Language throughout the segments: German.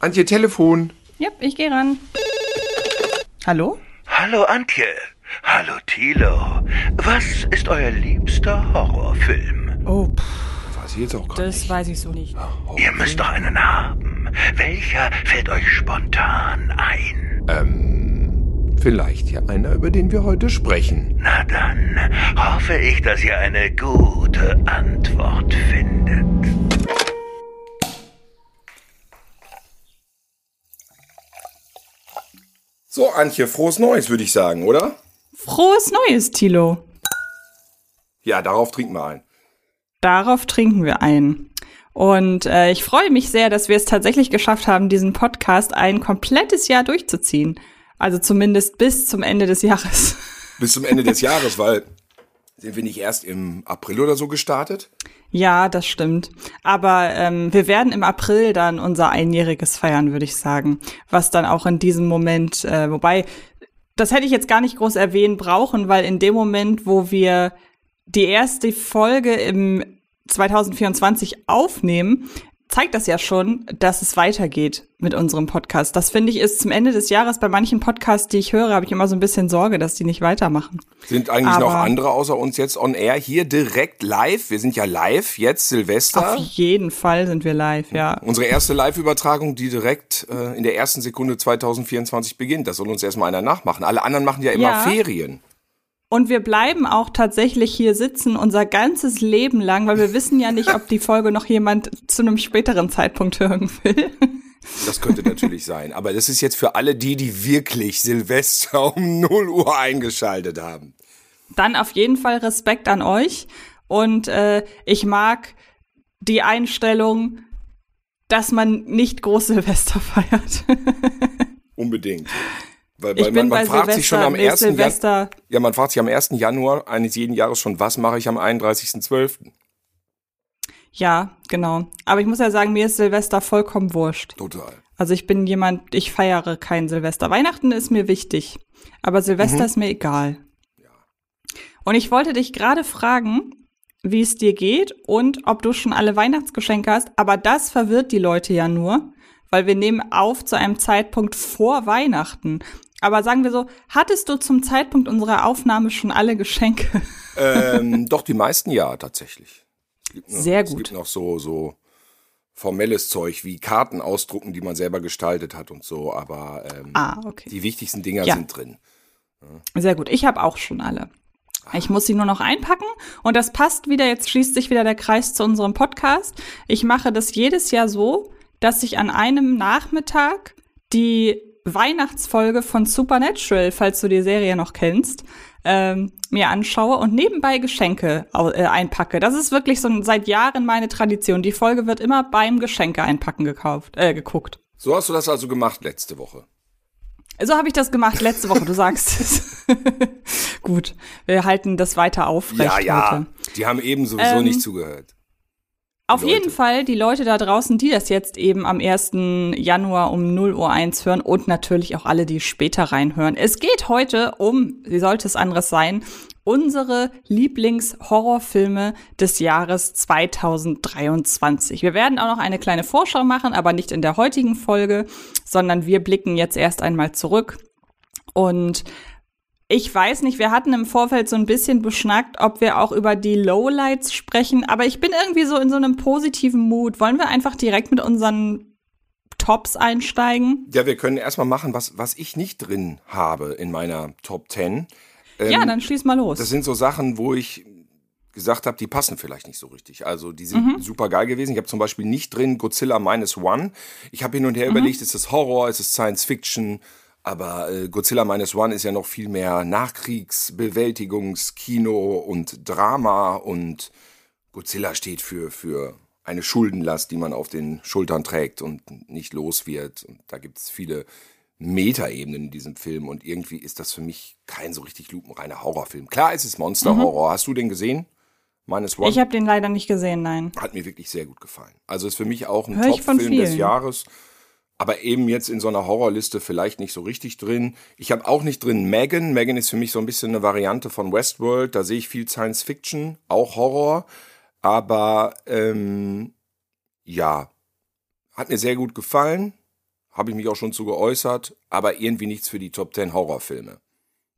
Antje, Telefon. Ja, ich gehe ran. Hallo? Hallo Antje. Hallo Thilo. Was ist euer liebster Horrorfilm? Oh, pff, Weiß ich jetzt auch gar das nicht. weiß ich so nicht. Ihr müsst doch einen haben. Welcher fällt euch spontan ein? Ähm, vielleicht ja einer, über den wir heute sprechen. Na dann hoffe ich, dass ihr eine gute Antwort findet. So, Antje, frohes Neues, würde ich sagen, oder? Frohes Neues, Tilo. Ja, darauf trinken wir ein. Darauf trinken wir ein. Und äh, ich freue mich sehr, dass wir es tatsächlich geschafft haben, diesen Podcast ein komplettes Jahr durchzuziehen. Also zumindest bis zum Ende des Jahres. Bis zum Ende des Jahres, weil sind wir nicht erst im April oder so gestartet? Ja, das stimmt. Aber ähm, wir werden im April dann unser Einjähriges feiern, würde ich sagen. Was dann auch in diesem Moment, äh, wobei, das hätte ich jetzt gar nicht groß erwähnen brauchen, weil in dem Moment, wo wir die erste Folge im 2024 aufnehmen, zeigt das ja schon, dass es weitergeht mit unserem Podcast. Das finde ich ist zum Ende des Jahres bei manchen Podcasts, die ich höre, habe ich immer so ein bisschen Sorge, dass die nicht weitermachen. Sind eigentlich noch Aber- andere außer uns jetzt on air hier direkt live? Wir sind ja live jetzt Silvester. Auf jeden Fall sind wir live, ja. Unsere erste Live-Übertragung, die direkt äh, in der ersten Sekunde 2024 beginnt. Das soll uns erstmal einer nachmachen. Alle anderen machen ja immer Ja. Ferien. Und wir bleiben auch tatsächlich hier sitzen unser ganzes Leben lang, weil wir wissen ja nicht, ob die Folge noch jemand zu einem späteren Zeitpunkt hören will. Das könnte natürlich sein. Aber das ist jetzt für alle die, die wirklich Silvester um 0 Uhr eingeschaltet haben. Dann auf jeden Fall Respekt an euch. Und äh, ich mag die Einstellung, dass man nicht groß Silvester feiert. Unbedingt. Weil, Ich weil bin man, man bei fragt sich schon Silvester, am nee, 1. Jan Silvester, ja, man fragt sich am 1. Januar eines jeden Jahres schon, was mache ich am 31.12.? ja, genau. Aber ich muss ja sagen, mir ist Silvester vollkommen wurscht. Total. Also ich bin jemand, ich feiere kein Silvester. Weihnachten ist mir wichtig, aber Silvester ist mir egal. Und ich wollte dich gerade fragen, wie es dir geht und ob du schon alle Weihnachtsgeschenke hast, aber das verwirrt die Leute ja nur, weil wir nehmen auf zu einem Zeitpunkt vor Weihnachten. Aber sagen wir so, hattest du zum Zeitpunkt unserer Aufnahme schon alle Geschenke? ähm, doch, die meisten ja, tatsächlich. Es gibt noch, Sehr Es gut. gibt noch so, so formelles Zeug wie Karten ausdrucken, die man selber gestaltet hat und so, aber ähm, Ah, okay. die wichtigsten Dinger Ja. sind drin. Sehr gut. Ich habe auch schon alle. Ich muss sie nur noch einpacken und das passt wieder. Jetzt schließt sich wieder der Kreis zu unserem Podcast. Ich mache das jedes Jahr so, dass ich an einem Nachmittag die Weihnachtsfolge von Supernatural, falls du die Serie noch kennst, ähm, mir anschaue und nebenbei Geschenke äh, einpacke. Das ist wirklich so ein, seit Jahren meine Tradition. Die Folge wird immer beim Geschenke einpacken gekauft, äh, geguckt. So hast du das also gemacht letzte Woche. So habe ich das gemacht letzte Woche, du sagst es. Gut, wir halten das weiter aufrecht ja, ja. heute. Die haben eben sowieso Ähm, nicht zugehört. Auf Leute. jeden Fall die Leute da draußen, die das jetzt eben am 1. Januar um 0 Uhr 1 hören und natürlich auch alle, die später reinhören. Es geht heute um, wie sollte es anderes sein, unsere Lieblingshorrorfilme des Jahres 2023. Wir werden auch noch eine kleine Vorschau machen, aber nicht in der heutigen Folge, sondern wir blicken jetzt erst einmal zurück und ich weiß nicht, wir hatten im Vorfeld so ein bisschen beschnackt, ob wir auch über die Lowlights sprechen, aber ich bin irgendwie so in so einem positiven Mut. Wollen wir einfach direkt mit unseren Tops einsteigen? Ja, wir können erstmal machen, was, was ich nicht drin habe in meiner Top 10. ja, dann schließ mal los. Das sind so Sachen, wo ich gesagt habe, die passen vielleicht nicht so richtig. Also die sind super geil gewesen. Ich habe zum Beispiel nicht drin Godzilla Minus One. Ich habe hin und her überlegt, ist es Horror, ist es Science Fiction? Aber äh, Godzilla Minus One ist ja noch viel mehr Nachkriegsbewältigungskino und Drama und Godzilla steht für, für eine Schuldenlast, die man auf den Schultern trägt und nicht los wird. Und da gibt es viele Metaebenen in diesem Film und irgendwie ist das für mich kein so richtig lupenreiner Horrorfilm. Klar, es ist Monster-Horror. Hast du den gesehen? Minus One? Ich habe den leider nicht gesehen, nein. Hat mir wirklich sehr gut gefallen. Also ist für mich auch ein Top-Film des. Jahres. Aber eben jetzt in so einer Horrorliste vielleicht nicht so richtig drin. Ich habe auch nicht drin Megan. Megan ist für mich so ein bisschen eine Variante von Westworld. Da sehe ich viel Science Fiction, auch Horror. Aber ähm, ja, hat mir sehr gut gefallen. habe ich mich auch schon zu geäußert, aber irgendwie nichts für die Top 10 Horrorfilme.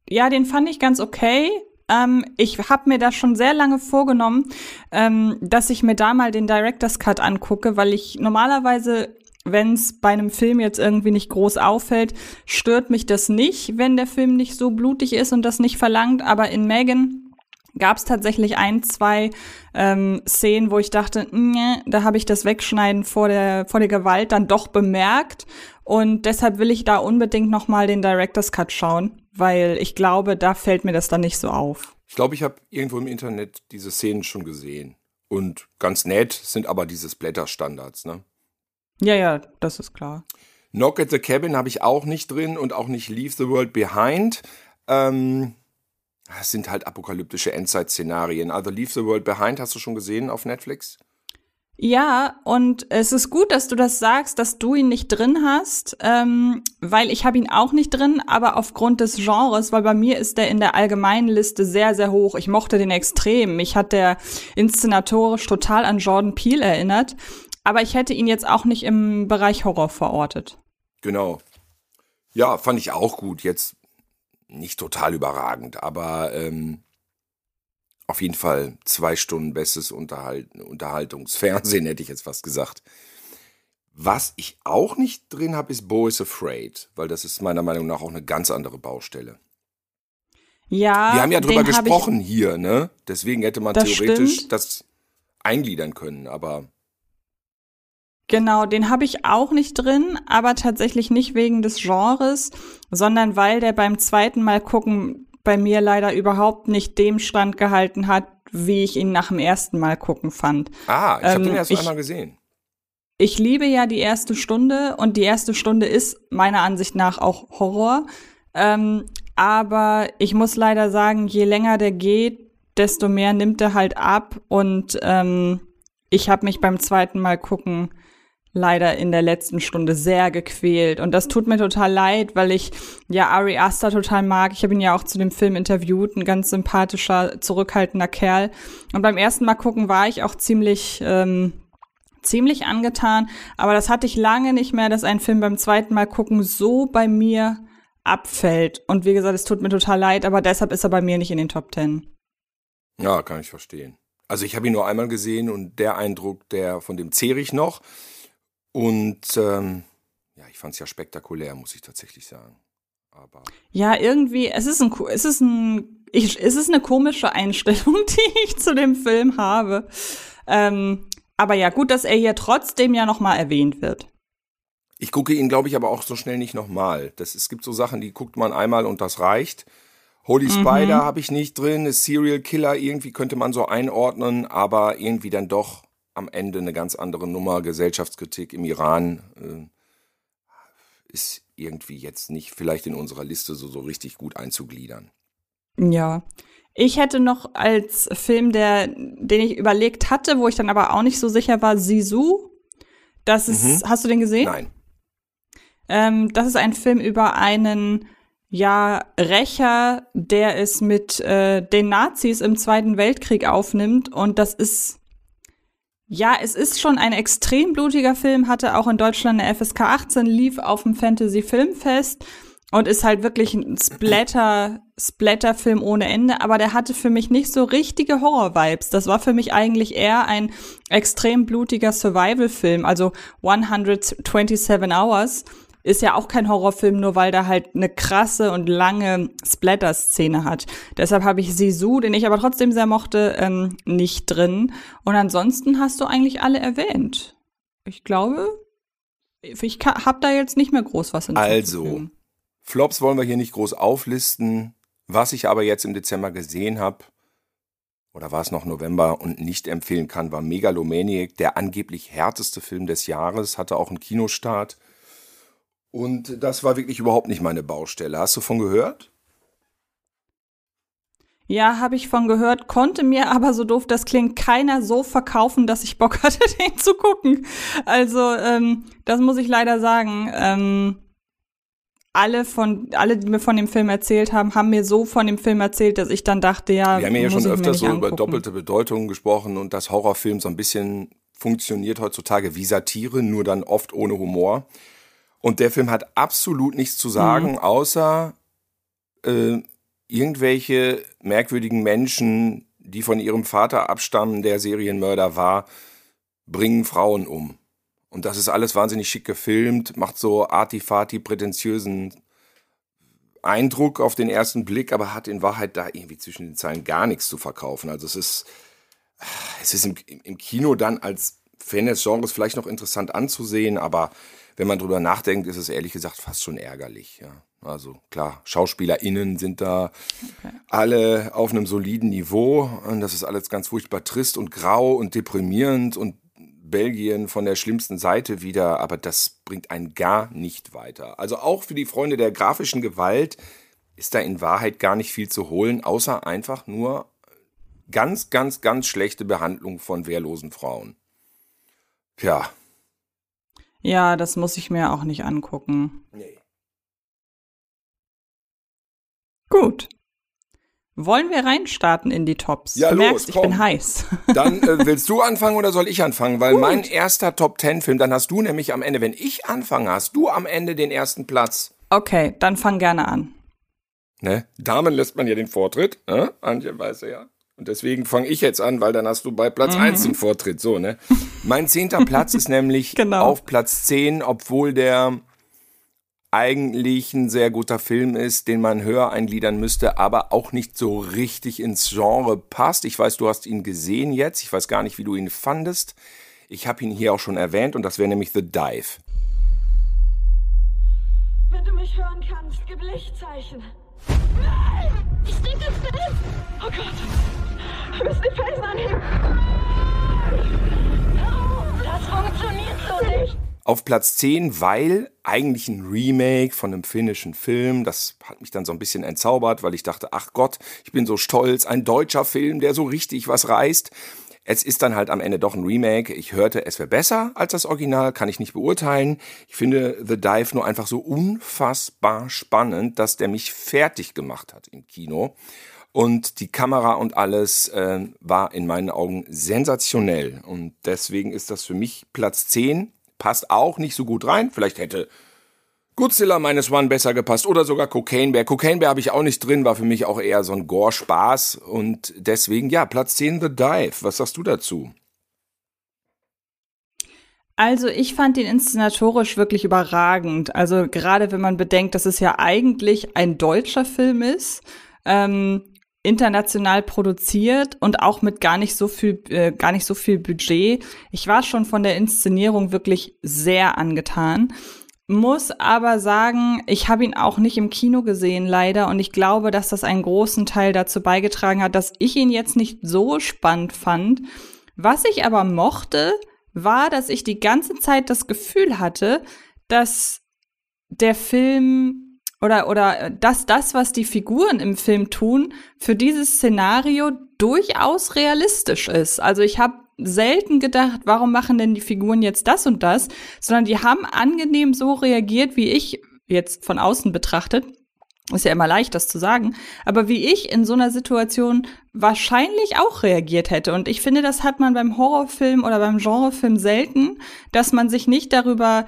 Ja, den fand ich ganz okay. Ähm, ich habe mir da schon sehr lange vorgenommen, ähm, dass ich mir da mal den Director's Cut angucke, weil ich normalerweise wenn es bei einem Film jetzt irgendwie nicht groß auffällt, stört mich das nicht, wenn der Film nicht so blutig ist und das nicht verlangt. Aber in Megan gab es tatsächlich ein, zwei ähm, Szenen, wo ich dachte, nee, da habe ich das Wegschneiden vor der, vor der Gewalt dann doch bemerkt. Und deshalb will ich da unbedingt noch mal den Director's Cut schauen, weil ich glaube, da fällt mir das dann nicht so auf. Ich glaube, ich habe irgendwo im Internet diese Szenen schon gesehen. Und ganz nett sind aber diese Splatter-Standards, ne? Ja, ja, das ist klar. Knock at the Cabin habe ich auch nicht drin und auch nicht Leave the World Behind. Ähm, das sind halt apokalyptische Endzeit-Szenarien. Also Leave the World Behind hast du schon gesehen auf Netflix? Ja, und es ist gut, dass du das sagst, dass du ihn nicht drin hast, ähm, weil ich habe ihn auch nicht drin, aber aufgrund des Genres, weil bei mir ist der in der allgemeinen Liste sehr, sehr hoch. Ich mochte den extrem. Mich hat der inszenatorisch total an Jordan Peele erinnert, aber ich hätte ihn jetzt auch nicht im Bereich Horror verortet. Genau. Ja, fand ich auch gut. Jetzt nicht total überragend, aber ähm, auf jeden Fall zwei Stunden bestes Unterhalt Unterhaltungsfernsehen, hätte ich jetzt fast gesagt. Was ich auch nicht drin habe, ist Bo is Afraid, weil das ist meiner Meinung nach auch eine ganz andere Baustelle. Ja. Wir haben ja drüber gesprochen hier, ne? Deswegen hätte man das theoretisch stimmt. das eingliedern können, aber. Genau, den habe ich auch nicht drin, aber tatsächlich nicht wegen des Genres, sondern weil der beim zweiten Mal gucken bei mir leider überhaupt nicht dem Stand gehalten hat, wie ich ihn nach dem ersten Mal gucken fand. Ah, ich ähm, habe den erst ich, einmal gesehen. Ich liebe ja die erste Stunde und die erste Stunde ist meiner Ansicht nach auch Horror. Ähm, aber ich muss leider sagen, je länger der geht, desto mehr nimmt er halt ab und ähm, ich habe mich beim zweiten Mal gucken leider in der letzten Stunde sehr gequält. Und das tut mir total leid, weil ich ja Ari Aster total mag. Ich habe ihn ja auch zu dem Film interviewt, ein ganz sympathischer, zurückhaltender Kerl. Und beim ersten Mal gucken war ich auch ziemlich, ähm, ziemlich angetan. Aber das hatte ich lange nicht mehr, dass ein Film beim zweiten Mal gucken so bei mir abfällt. Und wie gesagt, es tut mir total leid, aber deshalb ist er bei mir nicht in den Top Ten. Ja, kann ich verstehen. Also ich habe ihn nur einmal gesehen und der Eindruck, der von dem zehre ich noch. Und ähm, ja, ich fand es ja spektakulär, muss ich tatsächlich sagen. Aber ja, irgendwie, es ist ein, es ist ein, ich, es ist eine komische Einstellung, die ich zu dem Film habe. Ähm, aber ja, gut, dass er hier trotzdem ja noch mal erwähnt wird. Ich gucke ihn, glaube ich, aber auch so schnell nicht nochmal. Es gibt so Sachen, die guckt man einmal und das reicht. Holy mhm. Spider habe ich nicht drin, Serial Killer irgendwie könnte man so einordnen, aber irgendwie dann doch am Ende eine ganz andere Nummer. Gesellschaftskritik im Iran äh, ist irgendwie jetzt nicht vielleicht in unserer Liste so, so richtig gut einzugliedern. Ja. Ich hätte noch als Film, der, den ich überlegt hatte, wo ich dann aber auch nicht so sicher war, Sisu. Das ist, mhm. hast du den gesehen? Nein. Ähm, das ist ein Film über einen ja, Rächer, der es mit äh, den Nazis im Zweiten Weltkrieg aufnimmt. Und das ist ja, es ist schon ein extrem blutiger Film, hatte auch in Deutschland eine FSK 18, lief auf dem Fantasy Filmfest und ist halt wirklich ein Splatter, Splatter-Film ohne Ende, aber der hatte für mich nicht so richtige Horror-Vibes. Das war für mich eigentlich eher ein extrem blutiger Survival-Film, also 127 Hours ist ja auch kein Horrorfilm, nur weil der halt eine krasse und lange Splatter-Szene hat. Deshalb habe ich Sisu, den ich aber trotzdem sehr mochte, ähm, nicht drin. Und ansonsten hast du eigentlich alle erwähnt. Ich glaube, ich habe da jetzt nicht mehr groß was Also, Flops wollen wir hier nicht groß auflisten. Was ich aber jetzt im Dezember gesehen habe, oder war es noch November und nicht empfehlen kann, war Megalomaniac, der angeblich härteste Film des Jahres, hatte auch einen Kinostart. Und das war wirklich überhaupt nicht meine Baustelle. Hast du von gehört? Ja, habe ich von gehört, konnte mir aber so doof das klingt, keiner so verkaufen, dass ich Bock hatte, den zu gucken. Also, ähm, das muss ich leider sagen. Ähm, alle von, alle, die mir von dem Film erzählt haben, haben mir so von dem Film erzählt, dass ich dann dachte, ja. Wir haben ja schon öfter so angucken. über doppelte Bedeutungen gesprochen und dass Horrorfilm so ein bisschen funktioniert heutzutage wie Satire, nur dann oft ohne Humor. Und der Film hat absolut nichts zu sagen, mhm. außer äh, irgendwelche merkwürdigen Menschen, die von ihrem Vater abstammen, der Serienmörder war, bringen Frauen um. Und das ist alles wahnsinnig schick gefilmt, macht so artifati prätentiösen Eindruck auf den ersten Blick, aber hat in Wahrheit da irgendwie zwischen den Zeilen gar nichts zu verkaufen. Also es ist, es ist im, im Kino dann als Fan des Genres vielleicht noch interessant anzusehen, aber wenn man drüber nachdenkt, ist es ehrlich gesagt fast schon ärgerlich. Ja. Also klar, SchauspielerInnen sind da okay. alle auf einem soliden Niveau und das ist alles ganz furchtbar trist und grau und deprimierend und Belgien von der schlimmsten Seite wieder, aber das bringt einen gar nicht weiter. Also auch für die Freunde der grafischen Gewalt ist da in Wahrheit gar nicht viel zu holen, außer einfach nur ganz, ganz, ganz schlechte Behandlung von wehrlosen Frauen. Tja. Ja, das muss ich mir auch nicht angucken. Nee. Gut. Wollen wir reinstarten in die Tops? Ja, du los, merkst, ich komm. bin heiß. Dann äh, willst du anfangen oder soll ich anfangen? Weil Gut. mein erster Top Ten Film, dann hast du nämlich am Ende, wenn ich anfange, hast du am Ende den ersten Platz. Okay, dann fang gerne an. Ne? Damen lässt man ja den Vortritt, ne? Antje weiß ja. Und deswegen fange ich jetzt an, weil dann hast du bei Platz mhm. 1 den Vortritt. So, ne? Mein zehnter Platz ist nämlich genau. auf Platz 10, obwohl der eigentlich ein sehr guter Film ist, den man höher eingliedern müsste, aber auch nicht so richtig ins Genre passt. Ich weiß, du hast ihn gesehen jetzt. Ich weiß gar nicht, wie du ihn fandest. Ich habe ihn hier auch schon erwähnt und das wäre nämlich The Dive. Wenn du mich hören kannst, gib Lichtzeichen. Nein! Ich denke fest! Oh Gott! Wir müssen die Felsen anheben! Das funktioniert so nicht! auf Platz 10, weil eigentlich ein Remake von einem finnischen Film. Das hat mich dann so ein bisschen entzaubert, weil ich dachte, ach Gott, ich bin so stolz, ein deutscher Film, der so richtig was reißt. Es ist dann halt am Ende doch ein Remake. Ich hörte, es wäre besser als das Original, kann ich nicht beurteilen. Ich finde The Dive nur einfach so unfassbar spannend, dass der mich fertig gemacht hat im Kino. Und die Kamera und alles äh, war in meinen Augen sensationell. Und deswegen ist das für mich Platz 10 passt auch nicht so gut rein. Vielleicht hätte Godzilla Minus One besser gepasst oder sogar Cocaine Bear. Cocaine Bear habe ich auch nicht drin, war für mich auch eher so ein Gore-Spaß und deswegen, ja, Platz 10 The Dive. Was sagst du dazu? Also ich fand ihn inszenatorisch wirklich überragend. Also gerade wenn man bedenkt, dass es ja eigentlich ein deutscher Film ist. Ähm, international produziert und auch mit gar nicht so viel äh, gar nicht so viel Budget. Ich war schon von der Inszenierung wirklich sehr angetan. Muss aber sagen, ich habe ihn auch nicht im Kino gesehen, leider. Und ich glaube, dass das einen großen Teil dazu beigetragen hat, dass ich ihn jetzt nicht so spannend fand. Was ich aber mochte, war, dass ich die ganze Zeit das Gefühl hatte, dass der Film oder, oder äh, dass das, was die Figuren im Film tun, für dieses Szenario durchaus realistisch ist. Also ich habe selten gedacht, warum machen denn die Figuren jetzt das und das, sondern die haben angenehm so reagiert, wie ich jetzt von außen betrachtet. Ist ja immer leicht, das zu sagen. Aber wie ich in so einer Situation wahrscheinlich auch reagiert hätte. Und ich finde, das hat man beim Horrorfilm oder beim Genrefilm selten, dass man sich nicht darüber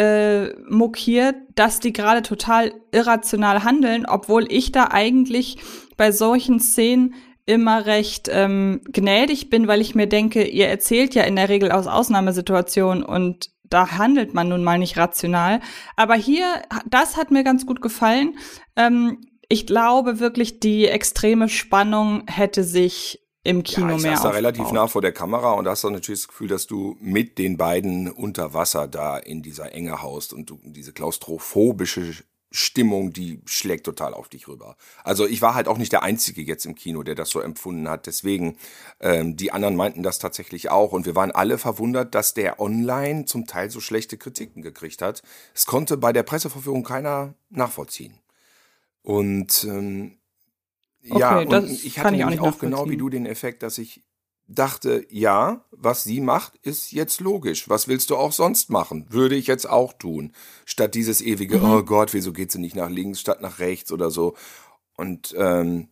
äh, mokiert, dass die gerade total irrational handeln, obwohl ich da eigentlich bei solchen Szenen immer recht ähm, gnädig bin, weil ich mir denke, ihr erzählt ja in der Regel aus Ausnahmesituationen und da handelt man nun mal nicht rational. Aber hier, das hat mir ganz gut gefallen. Ähm, ich glaube wirklich, die extreme Spannung hätte sich im Kino ja, ich mehr. Du da relativ nah vor der Kamera und hast dann natürlich das Gefühl, dass du mit den beiden unter Wasser da in dieser Enge haust und du diese klaustrophobische Stimmung, die schlägt total auf dich rüber. Also ich war halt auch nicht der Einzige jetzt im Kino, der das so empfunden hat. Deswegen, ähm, die anderen meinten das tatsächlich auch. Und wir waren alle verwundert, dass der online zum Teil so schlechte Kritiken gekriegt hat. Es konnte bei der Presseverführung keiner nachvollziehen. Und ähm, ja, okay, und ich hatte nämlich auch, auch genau wie du den Effekt, dass ich dachte, ja, was sie macht, ist jetzt logisch. Was willst du auch sonst machen? Würde ich jetzt auch tun. Statt dieses ewige, mhm. oh Gott, wieso geht sie nicht nach links statt nach rechts oder so. Und ähm,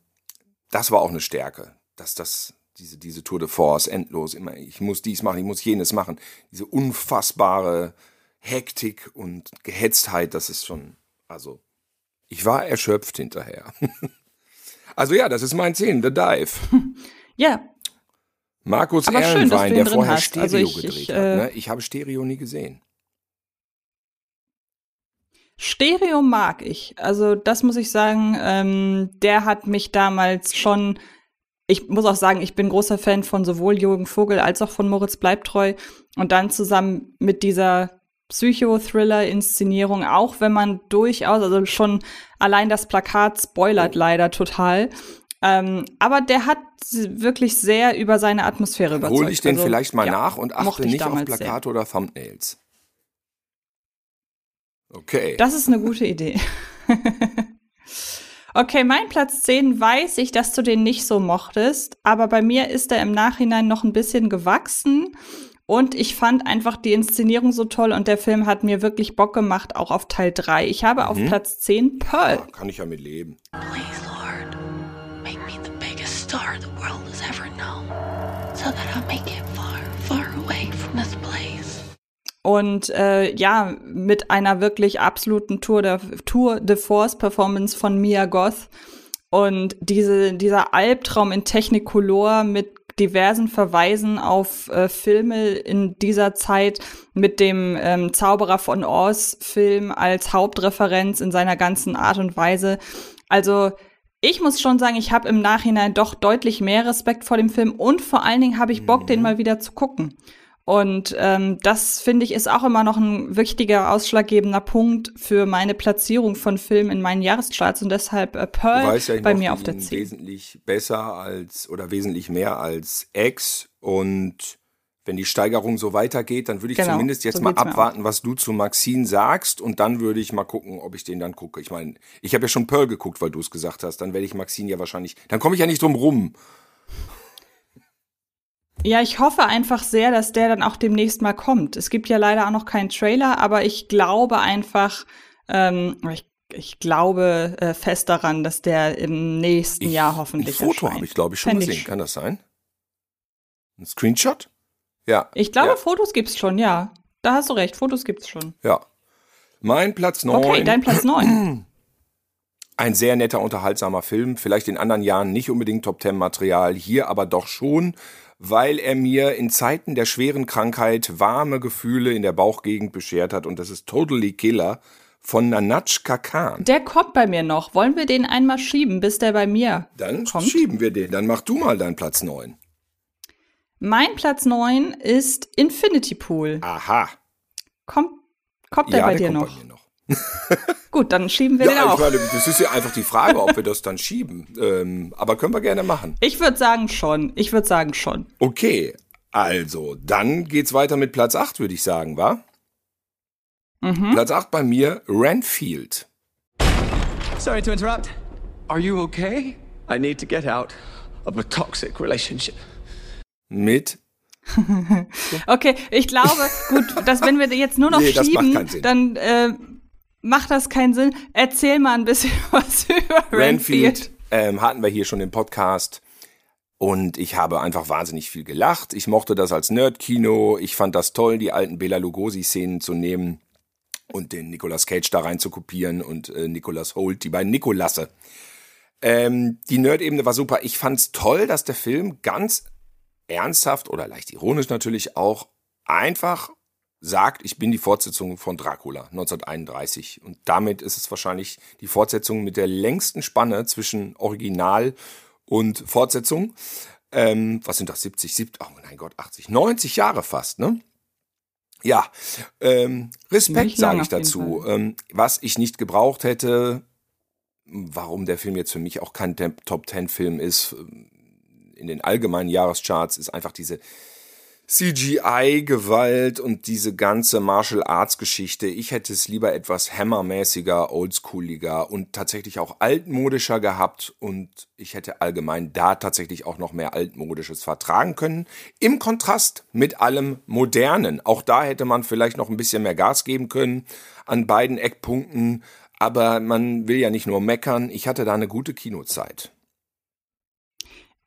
das war auch eine Stärke, dass das diese diese Tour de Force endlos immer. Ich muss dies machen, ich muss jenes machen. Diese unfassbare Hektik und Gehetztheit, das ist schon, also, ich war erschöpft hinterher. also ja, das ist mein 10, The Dive. Ja, Markus Aber schön, du ihn der vorher hast. Stereo Also ich- gedreht ich, hat. äh, Ne? Ich habe Stereo nie gesehen. Stereo mag ich. Also das muss ich sagen, ähm, der hat mich damals schon. Ich muss auch sagen, ich bin großer Fan von sowohl Jürgen Vogel als auch von Moritz Bleibtreu. Und dann zusammen mit dieser Psychothriller-Inszenierung, auch wenn man durchaus, also schon allein das Plakat spoilert leider total. Ähm, aber der hat wirklich sehr über seine Atmosphäre überzeugt. Hol ich den Also, vielleicht mal ja, nach und achte nicht auf damals sehr. Plakate oder Thumbnails. Okay. Das ist eine gute Idee. okay, mein Platz 10 weiß ich, dass du den nicht so mochtest, aber bei mir ist er im Nachhinein noch ein bisschen gewachsen und ich fand einfach die Inszenierung so toll und der Film hat mir wirklich Bock gemacht, auch auf Teil 3. Ich habe auf Platz 10 Pearl. Ah, Kann ich ja mit leben. Please, Lord, make me the biggest star the world has ever known, so that I may get far, far away from this place. Und äh, ja, mit einer wirklich absoluten Tour de, Tour de Force Performance von Mia Goth. Und diese, dieser Albtraum in Technicolor mit diversen Verweisen auf äh, Filme in dieser Zeit mit dem ähm, Zauberer von Oz Film als Hauptreferenz in seiner ganzen Art und Weise. Also ich muss schon sagen, ich habe im Nachhinein doch deutlich mehr Respekt vor dem Film und vor allen Dingen habe ich Bock, den mal wieder zu gucken. Und ähm, das finde ich ist auch immer noch ein wichtiger, ausschlaggebender Punkt für meine Platzierung von Filmen in meinen Jahrescharts und deshalb äh, Pearl ja, ich bei mir auf der ihn 10. wesentlich besser als oder wesentlich mehr als X und wenn die Steigerung so weitergeht, dann würde ich Genau, zumindest jetzt so mal abwarten, was du zu Maxine sagst und dann würde ich mal gucken, ob ich den dann gucke. Ich meine, ich habe ja schon Pearl geguckt, weil du es gesagt hast, dann werde ich Maxine ja wahrscheinlich, dann komme ich ja nicht drum rum. Ja, ich hoffe einfach sehr, dass der dann auch demnächst mal kommt. Es gibt ja leider auch noch keinen Trailer, aber ich glaube einfach, ähm, ich, ich glaube äh, fest daran, dass der im nächsten Ich, Jahr hoffentlich Ein Foto habe ich, glaube ich, schon Fänd gesehen. Kann das sein? Ein Screenshot? Ja. Ich glaube, ja, Fotos gibt's schon, ja. Da hast du recht, Fotos gibt's schon. ja. Mein Platz 9. Okay, dein Platz 9. Ein sehr netter, unterhaltsamer Film. Vielleicht in anderen Jahren nicht unbedingt Top-Ten-Material, hier aber doch schon, weil er mir in Zeiten der schweren Krankheit warme Gefühle in der Bauchgegend beschert hat. Und das ist Totally Killer von Nanatschka Khan. Der kommt bei mir noch. Wollen wir den einmal schieben, bis der bei mir Dann kommt? schieben wir den. Dann mach du mal deinen Platz 9. Mein Platz 9 ist Infinity Pool. Aha. Kommt, kommt der ja, bei der dir noch? bei noch. Gut, dann schieben wir den Ja, ich auch. meine, das ist ja einfach die Frage, ob wir das dann schieben. Ähm, aber können wir gerne machen. Ich würde sagen schon. Ich würde sagen schon. Okay, also, dann geht's weiter mit Platz 8, würde ich sagen, wa? Mhm. Platz 8 bei mir, Renfield. Sorry to interrupt. Are you okay? I need to get out of a toxic relationship. Mit, Okay, ich glaube, gut, dass wenn wir jetzt nur noch Nee, das macht schieben, keinen Sinn. dann äh, macht das keinen Sinn. Erzähl mal ein bisschen was über Renfield. Renfield ähm, hatten wir hier schon im Podcast. Und ich habe einfach wahnsinnig viel gelacht. Ich mochte das als Nerdkino. Ich fand das toll, die alten Bela Lugosi-Szenen zu nehmen und den Nicolas Cage da rein zu kopieren und äh, Nicolas Holt, die beiden Nikolasse. Ähm, die Nerd-Ebene war super. Ich fand's toll, dass der Film ganz ernsthaft oder leicht ironisch natürlich auch einfach sagt, ich bin die Fortsetzung von Dracula 1931. Und damit ist es wahrscheinlich die Fortsetzung mit der längsten Spanne zwischen Original und Fortsetzung. Ähm, was sind das? 70, 70, oh mein Gott, 80, 90 Jahre fast, ne? Ja, ähm, Respekt sage ich dazu. Ähm, was ich nicht gebraucht hätte, warum der Film jetzt für mich auch kein Tem- Top-10-Film ist, in den allgemeinen Jahrescharts, ist einfach diese CGI-Gewalt und diese ganze Martial Arts-Geschichte. Ich hätte es lieber etwas hammermäßiger, oldschooliger und tatsächlich auch altmodischer gehabt und ich hätte allgemein da tatsächlich auch noch mehr altmodisches vertragen können. Im Kontrast mit allem Modernen. Auch da hätte man vielleicht noch ein bisschen mehr Gas geben können an beiden Eckpunkten. Aber man will ja nicht nur meckern. Ich hatte da eine gute Kinozeit.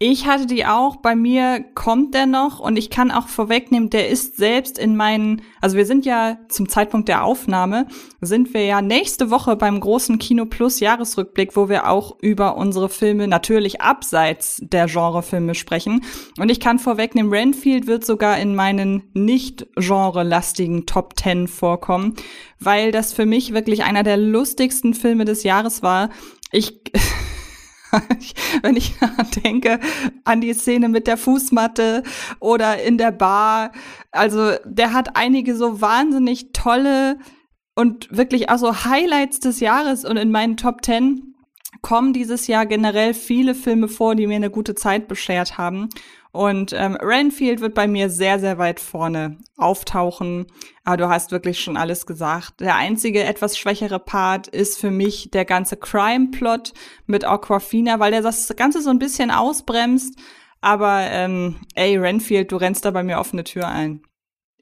Ich hatte die auch, bei mir kommt der noch und ich kann auch vorwegnehmen, der ist selbst in meinen, also wir sind ja zum Zeitpunkt der Aufnahme, sind wir ja nächste Woche beim großen Kino Plus Jahresrückblick, wo wir auch über unsere Filme natürlich abseits der Genrefilme sprechen. Und ich kann vorwegnehmen, Renfield wird sogar in meinen nicht genrelastigen Top Ten vorkommen, weil das für mich wirklich einer der lustigsten Filme des Jahres war. Ich wenn ich denke an die Szene mit der Fußmatte oder in der Bar. Also der hat einige so wahnsinnig tolle und wirklich auch so Highlights des Jahres und in meinen Top Ten kommen dieses Jahr generell viele Filme vor, die mir eine gute Zeit beschert haben. Und ähm, Renfield wird bei mir sehr, sehr weit vorne auftauchen. Aber du hast wirklich schon alles gesagt. Der einzige etwas schwächere Part ist für mich der ganze Crime-Plot mit Aquafina, weil der das Ganze so ein bisschen ausbremst. Aber ähm, ey, Renfield, du rennst da bei mir offene Tür ein.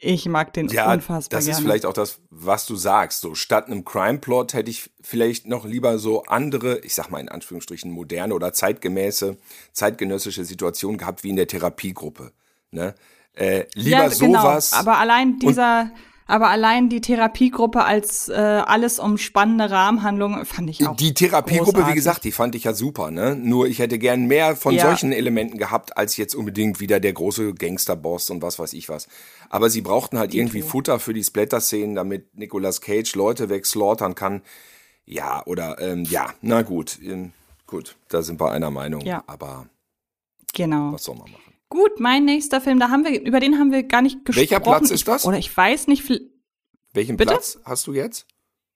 Ich mag den ja, unfassbar das gerne. ist vielleicht auch das, was du sagst. So statt einem Crime-Plot hätte ich vielleicht noch lieber so andere, ich sag mal in Anführungsstrichen moderne oder zeitgemäße, zeitgenössische Situationen gehabt wie in der Therapiegruppe. Ne? Äh, lieber ja, genau. sowas. Aber allein dieser aber allein die Therapiegruppe als äh, alles umspannende Rahmenhandlung fand ich auch. Die Therapiegruppe, großartig. wie gesagt, die fand ich ja super, ne? Nur ich hätte gern mehr von ja. solchen Elementen gehabt, als jetzt unbedingt wieder der große Gangsterboss und was weiß ich was. Aber sie brauchten halt die irgendwie tun. Futter für die Splatter-Szenen, damit Nicolas Cage Leute wegslaughtern kann. Ja, oder ähm, ja, na gut. Ähm, gut, da sind wir einer Meinung. Ja. Aber genau. was soll man machen? Gut, mein nächster Film, da haben wir, über den haben wir gar nicht gesprochen. Welcher Platz ist das? Ich, oder ich weiß nicht. Welchen Bitte? Platz hast du jetzt?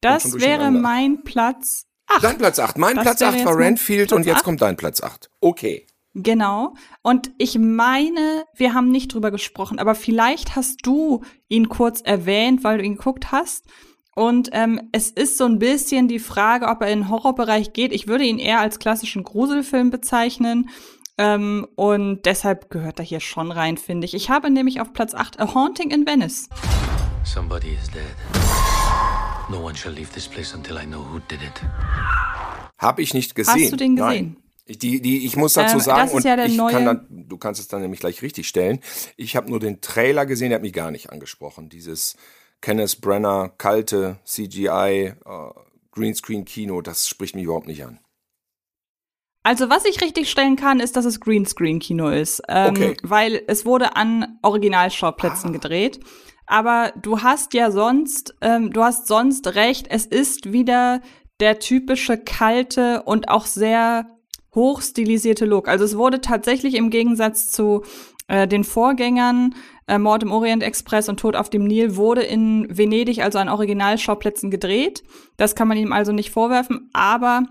Das wäre mein Platz 8. Dein Platz 8. Mein das Platz 8 war Renfield und jetzt 8. kommt dein Platz 8. Okay. Genau. Und ich meine, wir haben nicht drüber gesprochen, aber vielleicht hast du ihn kurz erwähnt, weil du ihn geguckt hast. Und ähm, es ist so ein bisschen die Frage, ob er in den Horrorbereich geht. Ich würde ihn eher als klassischen Gruselfilm bezeichnen. Ähm, und deshalb gehört er hier schon rein, finde ich. Ich habe nämlich auf Platz 8 A Haunting in Venice. Somebody is dead. No one shall leave this place until I know who did it. Hab ich nicht gesehen. Hast du den gesehen? Nein. Die, die, ich muss dazu ähm, sagen, und ja ich neue... kann dann, du kannst es dann nämlich gleich richtig stellen. Ich habe nur den Trailer gesehen, der hat mich gar nicht angesprochen. Dieses Kenneth Brenner, kalte CGI, uh, äh, Greenscreen-Kino, das spricht mich überhaupt nicht an. Also was ich richtig stellen kann, ist, dass es Greenscreen-Kino ist, ähm, okay. weil es wurde an Originalschauplätzen ah. gedreht. Aber du hast ja sonst, ähm, du hast sonst recht. Es ist wieder der typische kalte und auch sehr hochstilisierte Look. Also es wurde tatsächlich im Gegensatz zu äh, den Vorgängern äh, Mord im Orient Express und Tod auf dem Nil wurde in Venedig, also an Originalschauplätzen gedreht. Das kann man ihm also nicht vorwerfen, aber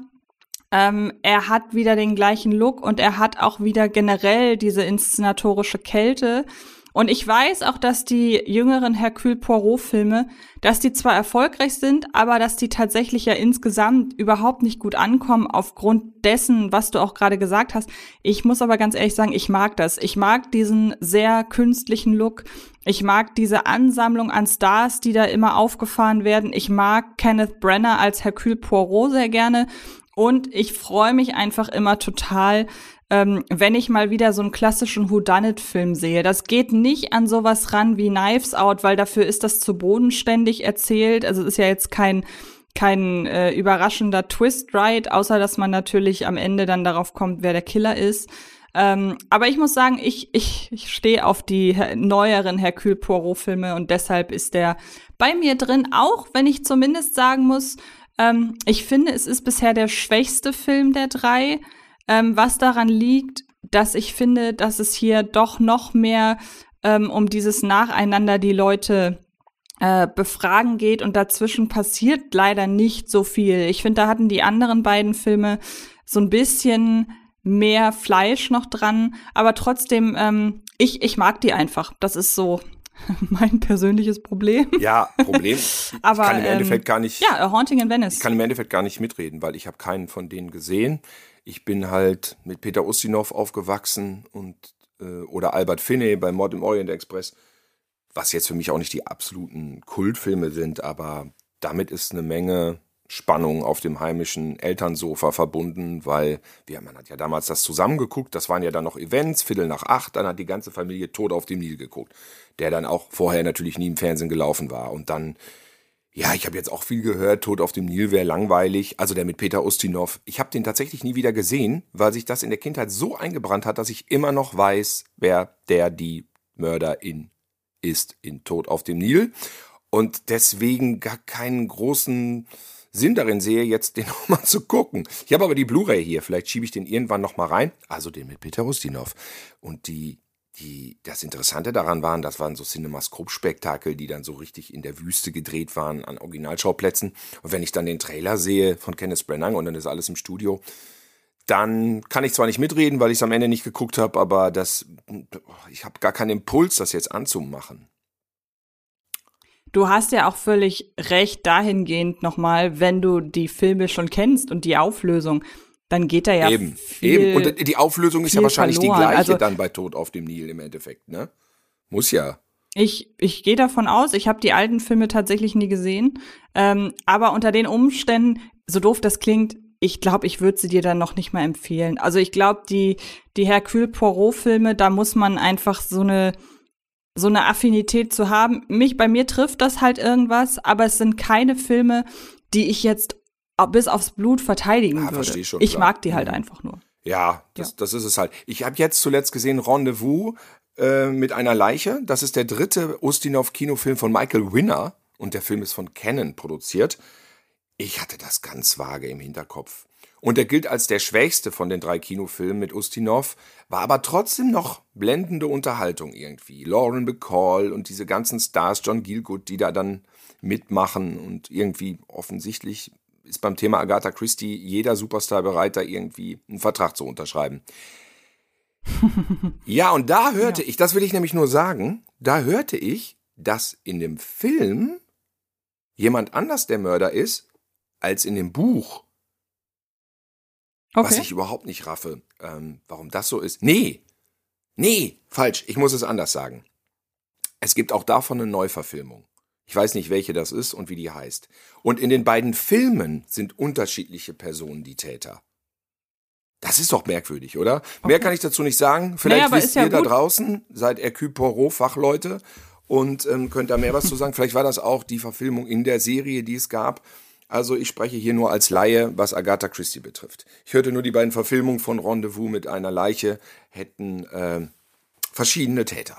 ähm, er hat wieder den gleichen Look und er hat auch wieder generell diese inszenatorische Kälte. Und ich weiß auch, dass die jüngeren Hercule Poirot-Filme, dass die zwar erfolgreich sind, aber dass die tatsächlich ja insgesamt überhaupt nicht gut ankommen aufgrund dessen, was du auch gerade gesagt hast. Ich muss aber ganz ehrlich sagen, ich mag das. Ich mag diesen sehr künstlichen Look. Ich mag diese Ansammlung an Stars, die da immer aufgefahren werden. Ich mag Kenneth Brenner als Hercule Poirot sehr gerne. Und ich freue mich einfach immer total, ähm, wenn ich mal wieder so einen klassischen Whodunit-Film sehe. Das geht nicht an sowas ran wie Knives Out, weil dafür ist das zu bodenständig erzählt. Also es ist ja jetzt kein kein äh, überraschender Twist, right? Außer dass man natürlich am Ende dann darauf kommt, wer der Killer ist. Ähm, aber ich muss sagen, ich, ich, ich stehe auf die neueren Hercule Poirot-Filme und deshalb ist der bei mir drin, auch wenn ich zumindest sagen muss, ähm, ich finde, es ist bisher der schwächste Film der drei, ähm, was daran liegt, dass ich finde, dass es hier doch noch mehr ähm, um dieses Nacheinander die Leute äh, befragen geht und dazwischen passiert leider nicht so viel. Ich finde, da hatten die anderen beiden Filme so ein bisschen mehr Fleisch noch dran, aber trotzdem, ähm, ich, ich mag die einfach. Das ist so mein persönliches Problem. Ja, Problem. Aber, ich kann im ähm, Endeffekt gar nicht. Ja, Haunting in Venice. Ich kann im Endeffekt gar nicht mitreden, weil ich habe keinen von denen gesehen. Ich bin halt mit Peter Ustinov aufgewachsen und äh, oder Albert Finney bei Mord im Orient Express, was jetzt für mich auch nicht die absoluten Kultfilme sind, aber damit ist eine Menge Spannung auf dem heimischen Elternsofa verbunden, weil wir, man hat ja damals das zusammengeguckt, das waren ja dann noch Events, Viertel nach acht, dann hat die ganze Familie tot auf dem Nil geguckt, der dann auch vorher natürlich nie im Fernsehen gelaufen war. Und dann, ja, ich habe jetzt auch viel gehört, Tod auf dem Nil wäre langweilig, also der mit Peter Ustinov. Ich habe den tatsächlich nie wieder gesehen, weil sich das in der Kindheit so eingebrannt hat, dass ich immer noch weiß, wer der die Mörderin ist in Tod auf dem Nil und deswegen gar keinen großen Sinn darin sehe, jetzt den nochmal zu gucken. Ich habe aber die Blu-ray hier, vielleicht schiebe ich den irgendwann nochmal rein. Also den mit Peter Ustinov. Und die, die, das Interessante daran waren, das waren so Cinemascope-Spektakel, die dann so richtig in der Wüste gedreht waren an Originalschauplätzen. Und wenn ich dann den Trailer sehe von Kenneth Branagh und dann ist alles im Studio, dann kann ich zwar nicht mitreden, weil ich es am Ende nicht geguckt habe, aber das, ich habe gar keinen Impuls, das jetzt anzumachen. Du hast ja auch völlig recht dahingehend nochmal, wenn du die Filme schon kennst und die Auflösung, dann geht da ja eben, viel, eben. Und die Auflösung ist ja wahrscheinlich verloren. die gleiche Also- dann bei Tod auf dem Nil im Endeffekt, ne? Muss ja. Ich, ich gehe davon aus, ich habe die alten Filme tatsächlich nie gesehen. Ähm, aber unter den Umständen, so doof das klingt, ich glaube, ich würde sie dir dann noch nicht mal empfehlen. Also ich glaube, die, die Hercule Poirot-Filme, da muss man einfach so eine, so eine Affinität zu haben. Mich, bei mir trifft das halt irgendwas, aber es sind keine Filme, die ich jetzt bis aufs Blut verteidigen Ah, würde. schon, ich klar. mag die halt Mhm. einfach nur. Ja, das, das ist es halt. Ich habe jetzt zuletzt gesehen Rendezvous äh, mit einer Leiche. Das ist der dritte Ustinov-Kinofilm von Michael Winner und der Film ist von Canon produziert. Ich hatte das ganz vage im Hinterkopf. Und er gilt als der schwächste von den drei Kinofilmen mit Ustinov, war aber trotzdem noch blendende Unterhaltung irgendwie. Lauren Bacall und diese ganzen Stars, John Gielgud, die da dann mitmachen und irgendwie offensichtlich ist beim Thema Agatha Christie jeder Superstar bereit, da irgendwie einen Vertrag zu unterschreiben. ja, und da hörte ich, das will ich nämlich nur sagen, da hörte ich, dass in dem Film jemand anders der Mörder ist, als in dem Buch. Was Okay. ich überhaupt nicht raffe, ähm, warum das so ist. Nee, nee, falsch, ich muss es anders sagen. Es gibt auch davon eine Neuverfilmung. Ich weiß nicht, welche das ist und wie die heißt. Und in den beiden Filmen sind unterschiedliche Personen die Täter. Das ist doch merkwürdig, oder? Mehr kann ich dazu nicht sagen. Vielleicht Naja, wisst ja ihr da gut. draußen, seid Hercule Poirot-Fachleute und ähm, könnt da mehr was zu sagen. Vielleicht war das auch die Verfilmung in der Serie, die es gab. Also ich spreche hier nur als Laie, was Agatha Christie betrifft. Ich hörte nur, die beiden Verfilmungen von Rendezvous mit einer Leiche hätten ähm, verschiedene Täter.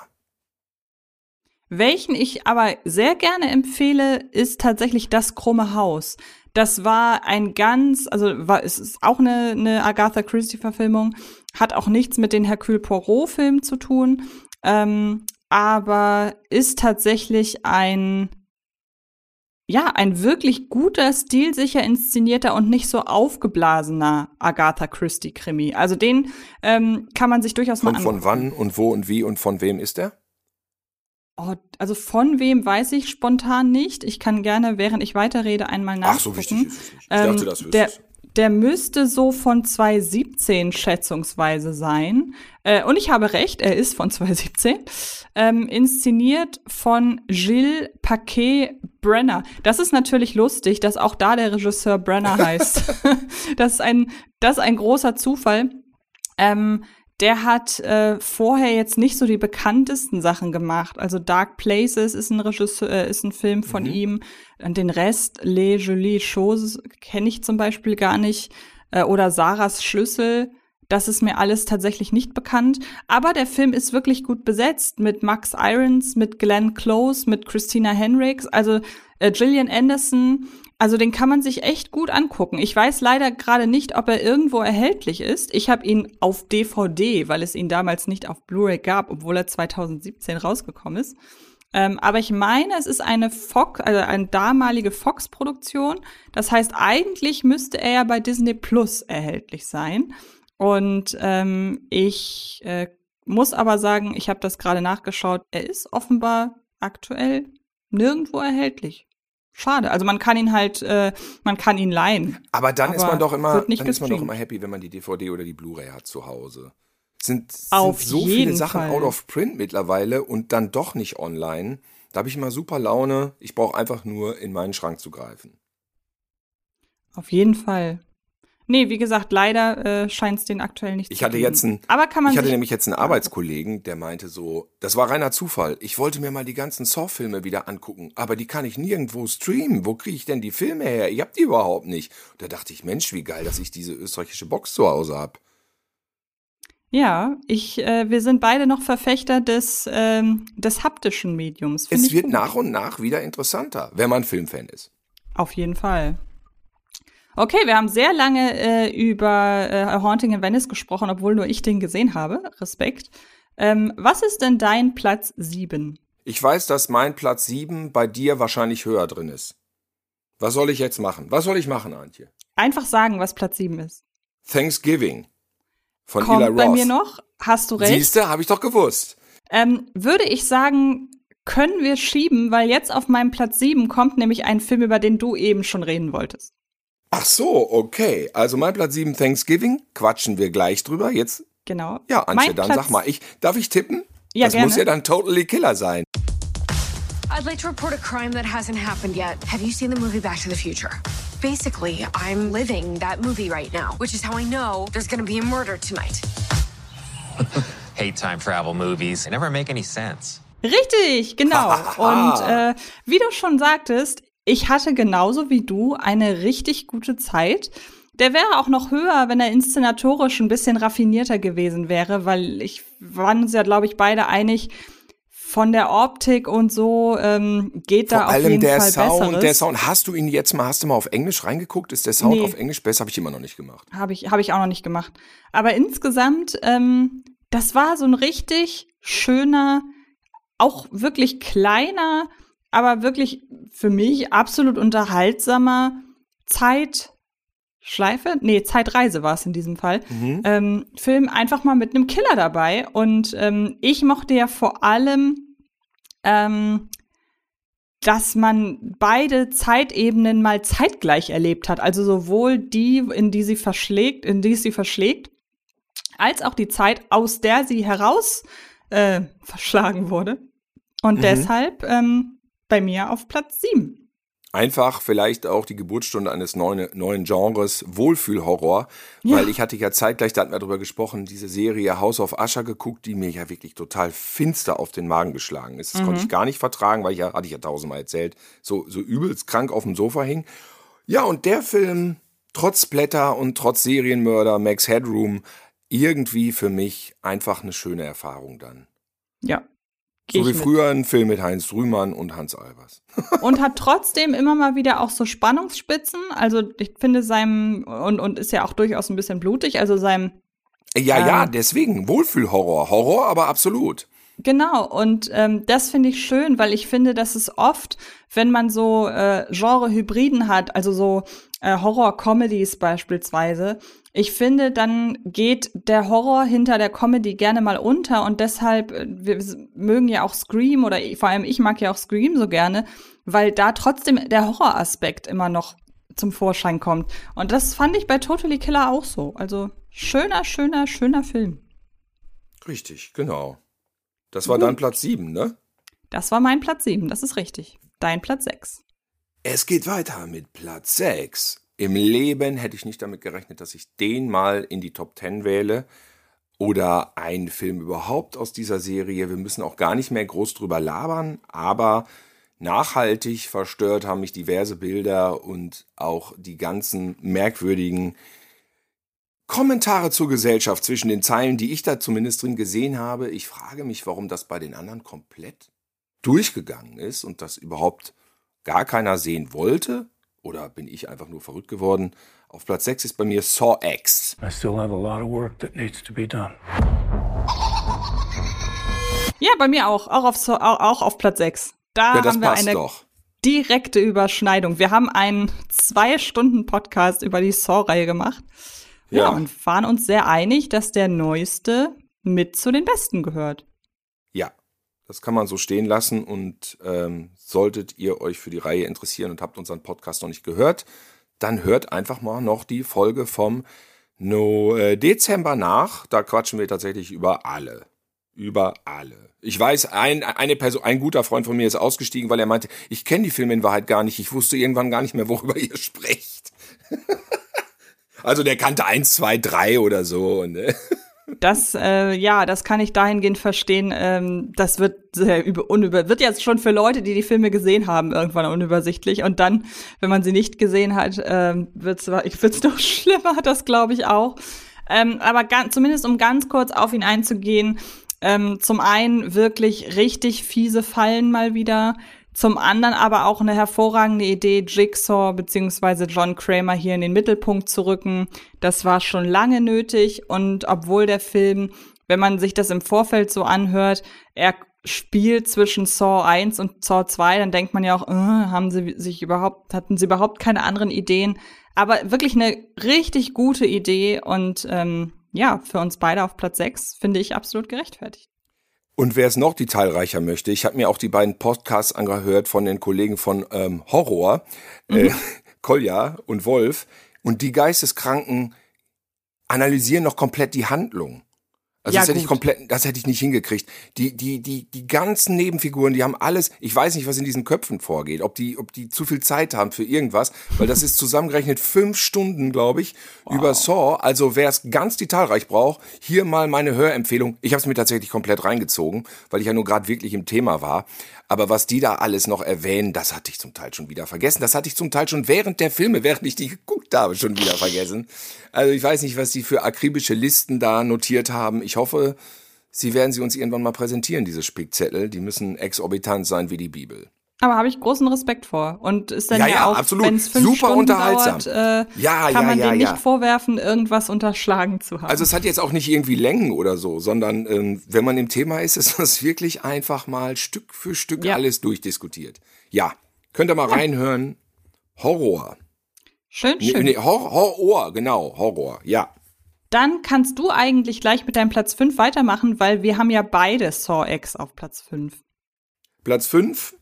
Welchen ich aber sehr gerne empfehle, ist tatsächlich das krumme Haus. Das war ein ganz, also war, es ist auch eine, eine Agatha Christie-Verfilmung, hat auch nichts mit den Hercule Poirot-Filmen zu tun, ähm, aber ist tatsächlich ein, ja, ein wirklich guter, stilsicher inszenierter und nicht so aufgeblasener Agatha Christie-Krimi. Also den ähm, kann man sich durchaus mal Von, angucken. von wann und wo und wie und von wem ist er? Oh, also von wem weiß ich spontan nicht. Ich kann gerne, während ich weiterrede, einmal nachgucken. Ach, so wichtig ist es. Ich Ähm, dachte, das der, wüsstest der müsste so von 2017 schätzungsweise sein. Äh, und ich habe recht, er ist von 2017. Ähm, inszeniert von Gilles Paquet Brenner. Das ist natürlich lustig, dass auch da der Regisseur Brenner heißt. das, ist ein, das ist ein großer Zufall. Ähm, der hat äh, vorher jetzt nicht so die bekanntesten Sachen gemacht. Also Dark Places ist ein Regisseur, äh, ist ein Film von ihm. Und den Rest, Les Jolies Choses, kenne ich zum Beispiel gar nicht. Äh, oder Sarahs Schlüssel. Das ist mir alles tatsächlich nicht bekannt. Aber der Film ist wirklich gut besetzt mit Max Irons, mit Glenn Close, mit Christina Henricks, also äh, Gillian Anderson. Also den kann man sich echt gut angucken. Ich weiß leider gerade nicht, ob er irgendwo erhältlich ist. Ich habe ihn auf DVD, weil es ihn damals nicht auf Blu-ray gab, obwohl er 2017 rausgekommen ist. Ähm, aber ich meine, es ist eine Fox, also eine damalige Fox-Produktion. Das heißt, eigentlich müsste er ja bei Disney Plus erhältlich sein. Und ähm, ich äh, muss aber sagen, ich habe das gerade nachgeschaut. Er ist offenbar aktuell nirgendwo erhältlich. Schade. Also man kann ihn halt, äh, man kann ihn leihen. Aber dann ist Aber man doch immer, dann ist man doch gestreamt. immer happy, wenn man die DVD oder die Blu-ray hat zu Hause. Es Sind, sind so viele Sachen Fall. out of print mittlerweile und dann doch nicht online. Da habe ich immer super Laune. Ich brauche einfach nur in meinen Schrank zu greifen. Auf jeden Fall. Nee, wie gesagt, leider äh, scheint es den aktuell nicht Ich zu hatte geben. jetzt einen, Aber kann man ich hatte nämlich jetzt einen Arbeitskollegen, der meinte so, das war reiner Zufall. Ich wollte mir mal die ganzen Saw-Filme wieder angucken, aber die kann ich nirgendwo streamen. Wo kriege ich denn die Filme her? Ich hab die überhaupt nicht. Da dachte ich, Mensch, wie geil, dass ich diese österreichische Box zu Hause hab. Ja, ich, äh, wir sind beide noch Verfechter des, ähm, des haptischen Mediums. Find Es wird gut. nach und nach wieder interessanter, wenn man Filmfan ist. Auf jeden Fall. Okay, wir haben sehr lange äh, über äh, A Haunting in Venice gesprochen, obwohl nur ich den gesehen habe. Respekt. Ähm, was ist denn dein Platz sieben? Ich weiß, dass mein Platz 7 bei dir wahrscheinlich höher drin ist. Was soll ich jetzt machen? Was soll ich machen, Antje? Einfach sagen, was Platz sieben ist. Thanksgiving von Kommt Eli Roth. bei mir noch. Hast du recht. Siehste, habe ich doch gewusst. Ähm, würde ich sagen, können wir schieben, weil jetzt auf meinem Platz sieben kommt nämlich ein Film, über den du eben schon reden wolltest. Ach so, okay. Also mein Platz 7 Thanksgiving, quatschen wir gleich drüber. Jetzt, Genau. ja, Antje, Mein dann Platz- sag mal, ich, darf ich tippen? Ja, das gerne. muss ja dann Totally Killer sein. I'd like to report a crime that hasn't happened yet. Have you seen the movie Back to the Future? Basically, I'm living that movie right now, which is how I know there's gonna be a murder tonight. hate time travel movies. They never make any sense. Richtig, genau. Und äh, wie du schon sagtest, ich hatte genauso wie du eine richtig gute Zeit. Der wäre auch noch höher, wenn er inszenatorisch ein bisschen raffinierter gewesen wäre, weil ich waren uns ja, glaube ich, beide einig, von der Optik und so ähm, geht da Vor auf allem jeden der Fall Sound, Besseres. der Sound. Hast du ihn jetzt mal, hast du mal auf Englisch reingeguckt? Ist der Sound Nee. auf Englisch besser? Habe ich immer noch nicht gemacht. Habe ich, hab ich auch noch nicht gemacht. Aber insgesamt, ähm, das war so ein richtig schöner, auch wirklich kleiner, aber wirklich für mich absolut unterhaltsamer Zeitschleife, nee, Zeitreise war es in diesem Fall. Ähm, Film einfach mal mit einem Killer dabei. Und ähm, ich mochte ja vor allem ähm, dass man beide Zeitebenen mal zeitgleich erlebt hat. Also sowohl die, in die sie verschlägt, in die sie verschlägt, als auch die Zeit, aus der sie heraus äh, verschlagen wurde. Und deshalb ähm, bei mir auf Platz sieben. Einfach vielleicht auch die Geburtsstunde eines neuen, neuen Genres, Wohlfühlhorror, Ja. weil ich hatte ja zeitgleich, da hatten wir drüber gesprochen, diese Serie House of Usher geguckt, die mir ja wirklich total finster auf den Magen geschlagen ist. Das konnte Mhm. ich gar nicht vertragen, weil ich ja, hatte ich ja tausendmal erzählt, so, so übelst krank auf dem Sofa hing. Ja, und der Film, trotz Blätter und trotz Serienmörder, Max Headroom, irgendwie für mich einfach eine schöne Erfahrung dann. Ja. So wie früher ein Film mit Heinz Rühmann und Hans Albers. Und hat trotzdem immer mal wieder auch so Spannungsspitzen. Also ich finde seinem, und, und ist ja auch durchaus ein bisschen blutig, also seinem Ja, Ähm. ja, deswegen Wohlfühlhorror. Horror, aber absolut. Genau, und ähm, das finde ich schön, weil ich finde, dass es oft, wenn man so äh, Genre-Hybriden hat, also so äh, Horror-Comedies beispielsweise, ich finde, dann geht der Horror hinter der Comedy gerne mal unter und deshalb, äh, wir mögen ja auch Scream oder vor allem ich mag ja auch Scream so gerne, weil da trotzdem der Horroraspekt immer noch zum Vorschein kommt. Und das fand ich bei Totally Killer auch so. Also schöner, schöner, schöner Film. Richtig, genau. Das war dann Platz 7, ne? Das war mein Platz 7, das ist richtig. Dein Platz 6. Es geht weiter mit Platz 6. Im Leben hätte ich nicht damit gerechnet, dass ich den mal in die Top 10 wähle. Oder einen Film überhaupt aus dieser Serie. Wir müssen auch gar nicht mehr groß drüber labern, aber nachhaltig verstört haben mich diverse Bilder und auch die ganzen merkwürdigen Kommentare zur Gesellschaft zwischen den Zeilen, die ich da zumindest drin gesehen habe. Ich frage mich, warum das bei den anderen komplett durchgegangen ist und das überhaupt gar keiner sehen wollte. Oder bin ich einfach nur verrückt geworden? Auf Platz 6 ist bei mir Saw X. I still have a lot of work that needs to be done. Ja, bei mir auch. Auch auf, auch, auch auf Platz 6. Da Ja, das haben wir passt eine doch. direkte Überschneidung. Wir haben einen zwei Stunden Podcast über die Saw-Reihe gemacht. Ja. Ja. und waren uns sehr einig, dass der neueste mit zu den besten gehört. Ja, das kann man so stehen lassen. Und ähm, solltet ihr euch für die Reihe interessieren und habt unseren Podcast noch nicht gehört, dann hört einfach mal noch die Folge vom no, äh, Dezember nach. Da quatschen wir tatsächlich über alle. Über alle. Ich weiß, ein, eine Person, ein guter Freund von mir ist ausgestiegen, weil er meinte, ich kenne die Filme in Wahrheit gar nicht. Ich wusste irgendwann gar nicht mehr, worüber ihr sprecht. Also der kannte eins, zwei, drei oder so. Äh. Das, äh, ja, das kann ich dahingehend verstehen. Ähm, das wird sehr über, unüber, wird jetzt schon für Leute, die die Filme gesehen haben, irgendwann unübersichtlich. Und dann, wenn man sie nicht gesehen hat, ähm, wird's, wird's noch schlimmer, das glaube ich auch. Ähm, aber ganz, zumindest um ganz kurz auf ihn einzugehen, ähm, zum einen wirklich richtig fiese Fallen mal wieder. Zum anderen aber auch eine hervorragende Idee, Jigsaw bzw. John Kramer hier in den Mittelpunkt zu rücken. Das war schon lange nötig und obwohl der Film, wenn man sich das im Vorfeld so anhört, er spielt zwischen Saw 1 und Saw 2, dann denkt man ja auch, äh, haben sie sich überhaupt, hatten sie überhaupt keine anderen Ideen. Aber wirklich eine richtig gute Idee und ähm, ja, für uns beide auf Platz 6 finde ich absolut gerechtfertigt. Und wer es noch detailreicher möchte, ich habe mir auch die beiden Podcasts angehört von den Kollegen von ähm, Horror, äh, mhm. äh, Kolja und Wolf. Und die Geisteskranken analysieren noch komplett die Handlung. Also ja, das hätte gut. ich komplett, das hätte ich nicht hingekriegt. Die, die, die, die ganzen Nebenfiguren, die haben alles, ich weiß nicht, was in diesen Köpfen vorgeht, ob die, ob die zu viel Zeit haben für irgendwas, weil das ist zusammengerechnet fünf Stunden, glaube ich, wow. über Saw. Also wer es ganz detailreich braucht, hier mal meine Hörempfehlung. Ich habe es mir tatsächlich komplett reingezogen, weil ich ja nur gerade wirklich im Thema war. Aber was die da alles noch erwähnen, das hatte ich zum Teil schon wieder vergessen. Das hatte ich zum Teil schon während der Filme, während ich die geguckt habe, schon wieder vergessen. Also ich weiß nicht, was die für akribische Listen da notiert haben. Ich hoffe, sie werden sie uns irgendwann mal präsentieren, diese Spickzettel. Die müssen exorbitant sein wie die Bibel. Aber habe ich großen Respekt vor. Und ist dann ja, ja, ja auch, wenn es fünf Super Stunden unterhaltsam. dauert, äh, ja, kann man denen nicht vorwerfen, irgendwas unterschlagen zu haben. Also es hat jetzt auch nicht irgendwie Längen oder so, sondern ähm, wenn man im Thema ist, ist das wirklich einfach mal Stück für Stück alles durchdiskutiert. Ja, könnt ihr mal reinhören. Horror. Schön, schön. Nee, Hor Horror, genau, Horror, ja. Dann kannst du eigentlich gleich mit deinem Platz 5 weitermachen, weil wir haben ja beide Saw X auf Platz 5. Platz 5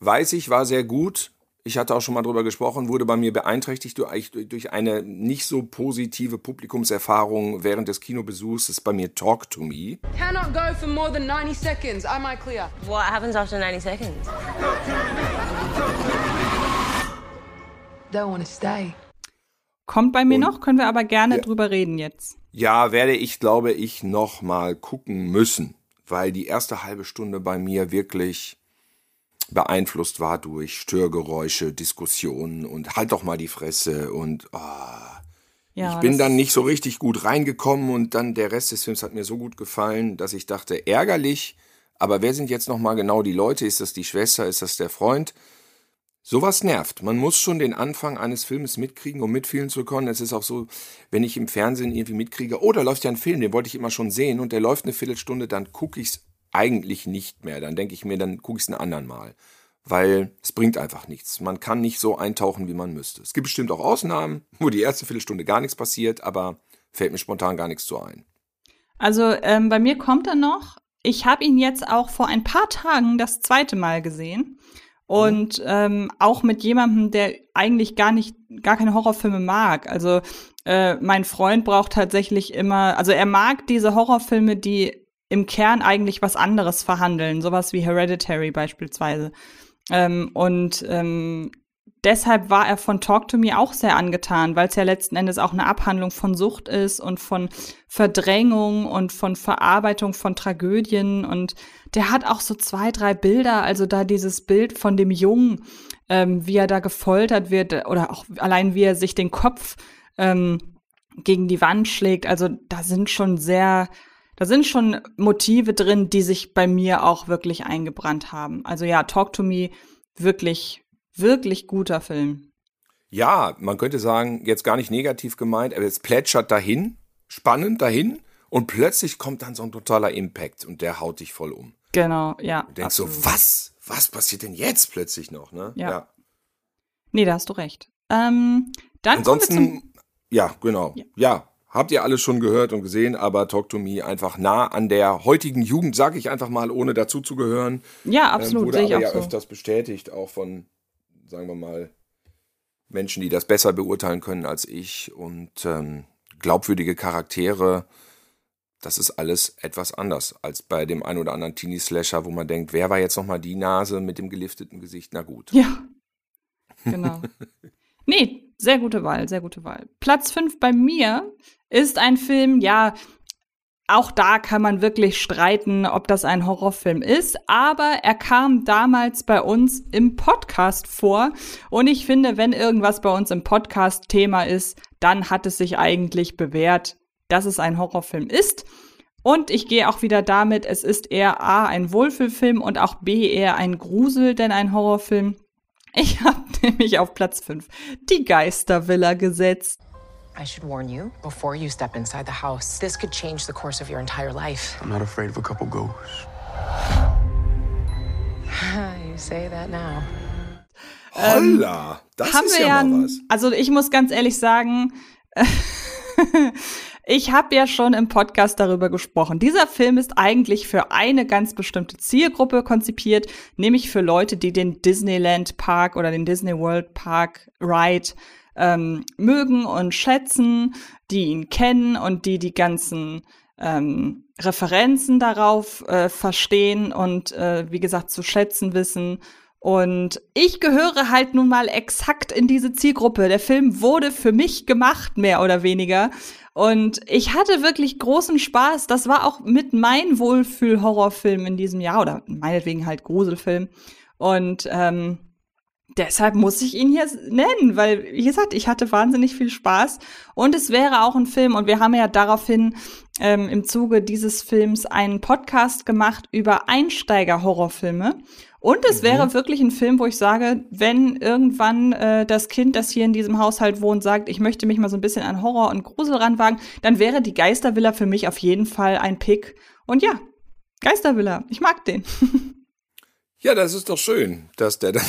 weiß ich, war sehr gut. Ich hatte auch schon mal drüber gesprochen, wurde bei mir beeinträchtigt durch, eine nicht so positive Publikumserfahrung während des Kinobesuchs. Das ist bei mir Talk to Me. Cannot go for more than 90 seconds. Am I clear? What happens after 90 seconds? Don't want to stay. Kommt bei mir Und, noch, können wir aber gerne ja, drüber reden jetzt. Ja, werde ich, glaube ich, noch mal gucken müssen, weil die erste halbe Stunde bei mir wirklich beeinflusst war durch Störgeräusche, Diskussionen und halt doch mal die Fresse und oh, ja, ich bin dann nicht so richtig gut reingekommen und dann der Rest des Films hat mir so gut gefallen, dass ich dachte, ärgerlich, aber wer sind jetzt nochmal genau die Leute? Ist das die Schwester? Ist das der Freund? Sowas nervt. Man muss schon den Anfang eines Filmes mitkriegen, um mitfühlen zu können. Es ist auch so, wenn ich im Fernsehen irgendwie mitkriege, oh, da läuft ja ein Film, den wollte ich immer schon sehen und der läuft eine Viertelstunde, dann gucke ich es eigentlich nicht mehr. Dann denke ich mir, dann gucke ich es einen anderen Mal. Weil es bringt einfach nichts. Man kann nicht so eintauchen, wie man müsste. Es gibt bestimmt auch Ausnahmen, wo die erste Viertelstunde gar nichts passiert, aber fällt mir spontan gar nichts zu ein. Also ähm, bei mir kommt er noch. Ich habe ihn jetzt auch vor ein paar Tagen das zweite Mal gesehen. Und ähm, auch mit jemandem, der eigentlich gar nicht, gar keine Horrorfilme mag. Also äh, mein Freund braucht tatsächlich immer, also er mag diese Horrorfilme, die im Kern eigentlich was anderes verhandeln, sowas wie Hereditary beispielsweise. Ähm, und ähm, deshalb war er von Talk to Me auch sehr angetan, weil es ja letzten Endes auch eine Abhandlung von Sucht ist und von Verdrängung und von Verarbeitung von Tragödien. Und der hat auch so zwei, drei Bilder, also da dieses Bild von dem Jungen, ähm, wie er da gefoltert wird oder auch allein wie er sich den Kopf ähm, gegen die Wand schlägt. Also da sind schon sehr da sind schon Motive drin, die sich bei mir auch wirklich eingebrannt haben. Also ja, Talk to Me, wirklich, wirklich guter Film. Ja, man könnte sagen, jetzt gar nicht negativ gemeint, aber es plätschert dahin, spannend dahin und plötzlich kommt dann so ein totaler Impact und der haut dich voll um. Genau, ja. Du denkst absolut. so, was? Was passiert denn jetzt plötzlich noch, ne? Ja. ja. Nee, da hast du recht. Ähm, dann Ansonsten, ja, genau. Ja. ja. Habt ihr alles schon gehört und gesehen, aber Talk to Me einfach nah an der heutigen Jugend, sage ich einfach mal, ohne dazu zu gehören. Ja, absolut. Ähm, wurde aber ja so. öfters bestätigt, auch von, sagen wir mal, Menschen, die das besser beurteilen können als ich und ähm, glaubwürdige Charaktere. Das ist alles etwas anders als bei dem ein oder anderen Teenie-Slasher, wo man denkt, wer war jetzt nochmal die Nase mit dem gelifteten Gesicht? Na gut. Ja, genau. nee, Sehr gute Wahl, sehr gute Wahl. Platz 5 bei mir ist ein Film, ja, auch da kann man wirklich streiten, ob das ein Horrorfilm ist, aber er kam damals bei uns im Podcast vor und ich finde, wenn irgendwas bei uns im Podcast Thema ist, dann hat es sich eigentlich bewährt, dass es ein Horrorfilm ist. Und ich gehe auch wieder damit, es ist eher A ein Wohlfühlfilm und auch B eher ein Grusel, denn ein Horrorfilm. Ich habe nämlich auf Platz 5 die Geistervilla gesetzt. I should warn you before you step inside the house. This could change the course of your entire life. I'm not afraid of a couple ghosts. you say that now. Holla, das haben ist wir ja mal was. also ich muss ganz ehrlich sagen, ich habe ja schon im Podcast darüber gesprochen. Dieser Film ist eigentlich für eine ganz bestimmte Zielgruppe konzipiert, nämlich für Leute, die den Disneyland Park oder den Disney World Park Ride ähm, mögen und schätzen, die ihn kennen und die die ganzen ähm, Referenzen darauf äh, verstehen und äh, wie gesagt zu schätzen wissen. Und ich gehöre halt nun mal exakt in diese Zielgruppe. Der Film wurde für mich gemacht, mehr oder weniger. Und ich hatte wirklich großen Spaß. Das war auch mit mein Wohlfühl-Horrorfilm in diesem Jahr oder meinetwegen halt Gruselfilm. Und ähm, deshalb muss ich ihn hier nennen, weil, wie gesagt, ich hatte wahnsinnig viel Spaß und es wäre auch ein Film und wir haben ja daraufhin ähm, im Zuge dieses Films einen Podcast gemacht über Einsteiger-Horrorfilme. Und es Mhm. wäre wirklich ein Film, wo ich sage, wenn irgendwann äh, das Kind, das hier in diesem Haushalt wohnt, sagt, ich möchte mich mal so ein bisschen an Horror und Grusel ranwagen, dann wäre die Geistervilla für mich auf jeden Fall ein Pick. Und ja, Geistervilla, ich mag den. Ja, das ist doch schön, dass der dann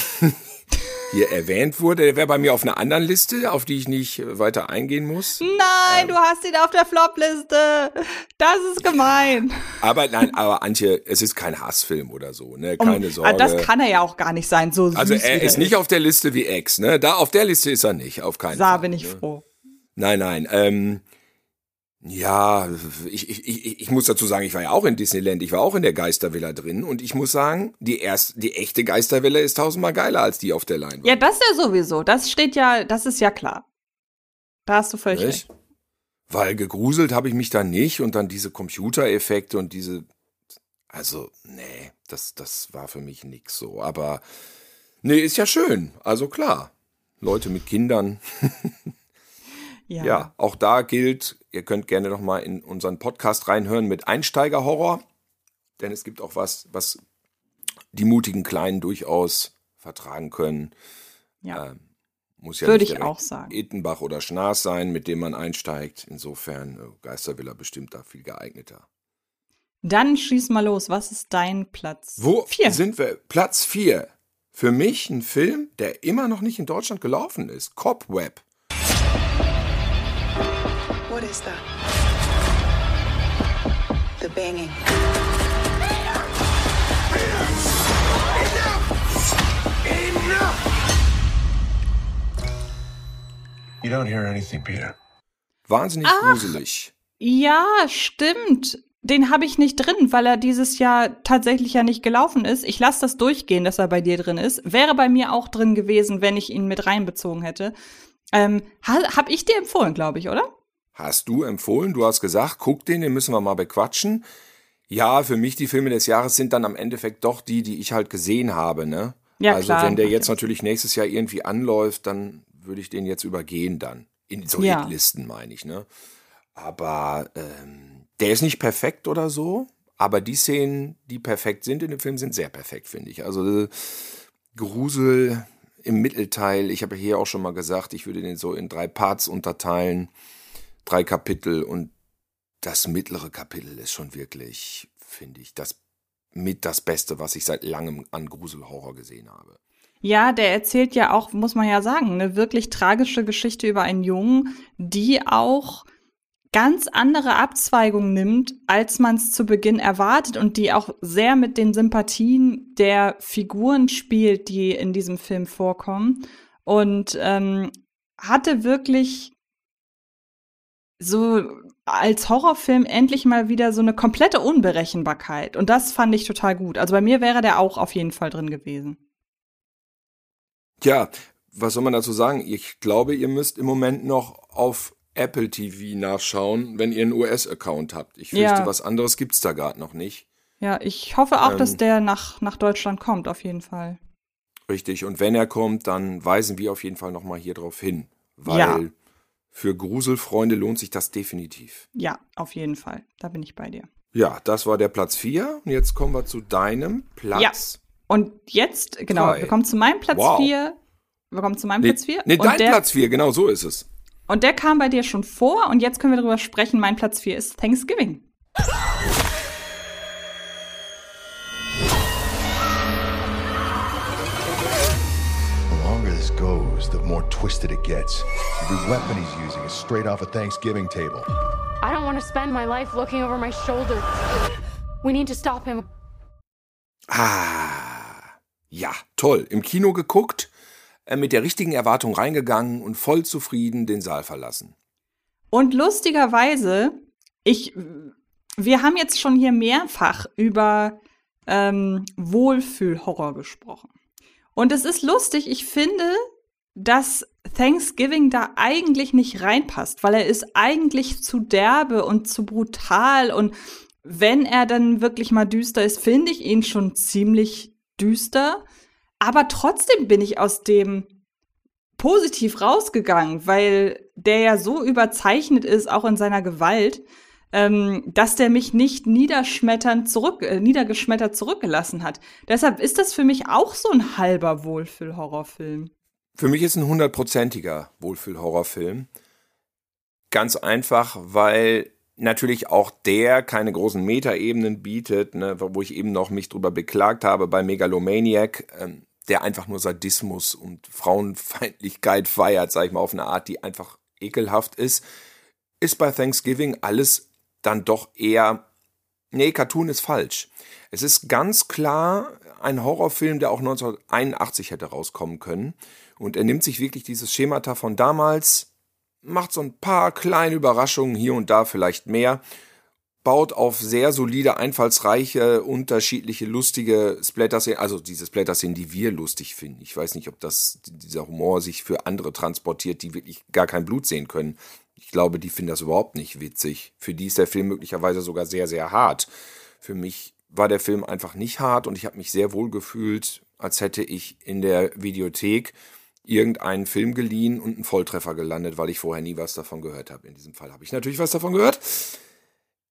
hier erwähnt wurde. Der wäre bei mir auf einer anderen Liste, auf die ich nicht weiter eingehen muss. Nein, du hast ihn auf der Flop-Liste. Das ist gemein. Aber nein, aber Antje, es ist kein Hassfilm oder so, ne? Keine Um, Sorge. ah, Das kann er ja auch gar nicht sein, so süß also er ist nicht auf der Liste wie Ex, ne? Da auf der Liste ist er nicht, auf keinen Da Fall. bin ich ne? froh. Nein, nein. Ähm, ja, ich, ich, ich, ich muss dazu sagen, ich war ja auch in Disneyland, ich war auch in der Geistervilla drin und ich muss sagen, die erste, die echte Geistervilla ist tausendmal geiler als die auf der Leinwand. Ja, das ja sowieso. Das steht ja, das ist ja klar. Da hast du völlig recht. Weil gegruselt habe ich mich da nicht und dann diese Computereffekte und diese, also nee, das, das war für mich nix so. Aber nee, ist ja schön. Also klar, Leute mit Kindern. Ja. Ja, auch da gilt, ihr könnt gerne noch mal in unseren Podcast reinhören mit Einsteigerhorror, denn es gibt auch was, was die mutigen Kleinen durchaus vertragen können. Ja. Ähm, muss ja Würde nicht ich auch sagen. Ettenbach oder Schnaas sein, mit dem man einsteigt. Insofern äh, Geistervilla bestimmt da viel geeigneter. Dann schieß mal los. Was ist dein Platz? Wo Vier. sind wir? Platz 4. Für mich ein Film, der immer noch nicht in Deutschland gelaufen ist. Cobweb. What is that? The banging. You don't hear anything, Peter. Wahnsinnig Ach. gruselig. Ja, stimmt. Den habe ich nicht drin, weil er dieses Jahr tatsächlich ja nicht gelaufen ist. Ich lasse das durchgehen, dass er bei dir drin ist. Wäre bei mir auch drin gewesen, wenn ich ihn mit reinbezogen hätte. Ähm, ha, hab ich dir empfohlen, glaube ich, oder? Hast du empfohlen? Du hast gesagt, guck den, den müssen wir mal bequatschen. Ja, für mich die Filme des Jahres sind dann am Endeffekt doch die, die ich halt gesehen habe, ne? Ja, also klar. wenn der jetzt natürlich nächstes Jahr irgendwie anläuft, dann würde ich den jetzt übergehen dann. In so Ja. Hitlisten meine ich, ne? Aber ähm, der ist nicht perfekt oder so, aber die Szenen, die perfekt sind in dem Film, sind sehr perfekt, finde ich. Also äh, Grusel im Mittelteil, ich habe hier auch schon mal gesagt, ich würde den so in drei Parts unterteilen, drei Kapitel und das mittlere Kapitel ist schon wirklich, finde ich, das mit das Beste, was ich seit langem an Gruselhorror gesehen habe. Ja, der erzählt ja auch, muss man ja sagen, eine wirklich tragische Geschichte über einen Jungen, die auch ganz andere Abzweigungen nimmt, als man es zu Beginn erwartet und die auch sehr mit den Sympathien der Figuren spielt, die in diesem Film vorkommen. Und ähm, hatte wirklich so als Horrorfilm endlich mal wieder so eine komplette Unberechenbarkeit. Und das fand ich total gut. Also bei mir wäre der auch auf jeden Fall drin gewesen. Ja, was soll man dazu sagen? Ich glaube, ihr müsst im Moment noch auf Apple TV nachschauen, wenn ihr einen US-Account habt. Ich fürchte, Ja. was anderes gibt's da gerade noch nicht. Ja, ich hoffe auch, dass Ähm. der nach, nach Deutschland kommt, auf jeden Fall. Richtig. Und wenn er kommt, dann weisen wir auf jeden Fall nochmal hier drauf hin. Weil Ja. für Gruselfreunde lohnt sich das definitiv. Ja, auf jeden Fall. Da bin ich bei dir. Ja, das war der Platz 4. Und jetzt kommen wir zu deinem Platz. Und jetzt, genau, Drei. wir kommen zu meinem Platz Wow. 4. Wir kommen zu meinem Nee, Platz 4. nee dein der, Platz 4, genau so ist es. Und der kam bei dir schon vor und jetzt können wir darüber sprechen. Mein Platz 4 ist Thanksgiving. The longer this goes, the more twisted it gets. Every weapon he's using is straight off a Thanksgiving table. I don't want to spend my life looking over my shoulder. We need to stop him. Ah, ja, toll. Im Kino geguckt, mit der richtigen Erwartung reingegangen und voll zufrieden den Saal verlassen. Und lustigerweise, ich, wir haben jetzt schon hier mehrfach über ähm, Wohlfühlhorror gesprochen. Und es ist lustig, ich finde, dass Thanksgiving da eigentlich nicht reinpasst, weil er ist eigentlich zu derbe und zu brutal. Und wenn er dann wirklich mal düster ist, finde ich ihn schon ziemlich düster. Aber trotzdem bin ich aus dem positiv rausgegangen, weil der ja so überzeichnet ist, auch in seiner Gewalt, ähm, dass der mich nicht niederschmetternd zurück, äh, niedergeschmettert zurückgelassen hat. Deshalb ist das für mich auch so ein halber Wohlfühl-Horrorfilm. Für mich ist ein hundertprozentiger Wohlfühl-Horrorfilm. Ganz einfach, weil natürlich auch der keine großen Metaebenen bietet, ne, wo ich eben noch mich drüber beklagt habe bei Megalomaniac, ähm, der einfach nur Sadismus und Frauenfeindlichkeit feiert, sag ich mal, auf eine Art, die einfach ekelhaft ist, ist bei Thanksgiving alles dann doch eher, nee, Cartoon ist falsch. Es ist ganz klar ein Horrorfilm, der auch 1981 hätte rauskommen können. Und er nimmt sich wirklich dieses Schemata von damals, macht so ein paar kleine Überraschungen hier und da vielleicht mehr, baut auf sehr solide, einfallsreiche, unterschiedliche, lustige Splatter-Szenen, also diese Splatter-Szenen, die wir lustig finden. Ich weiß nicht, ob das, dieser Humor sich für andere transportiert, die wirklich gar kein Blut sehen können. Ich glaube, die finden das überhaupt nicht witzig. Für die ist der Film möglicherweise sogar sehr, sehr hart. Für mich war der Film einfach nicht hart und ich habe mich sehr wohl gefühlt, als hätte ich in der Videothek irgendeinen Film geliehen und einen Volltreffer gelandet, weil ich vorher nie was davon gehört habe. In diesem Fall habe ich natürlich was davon gehört.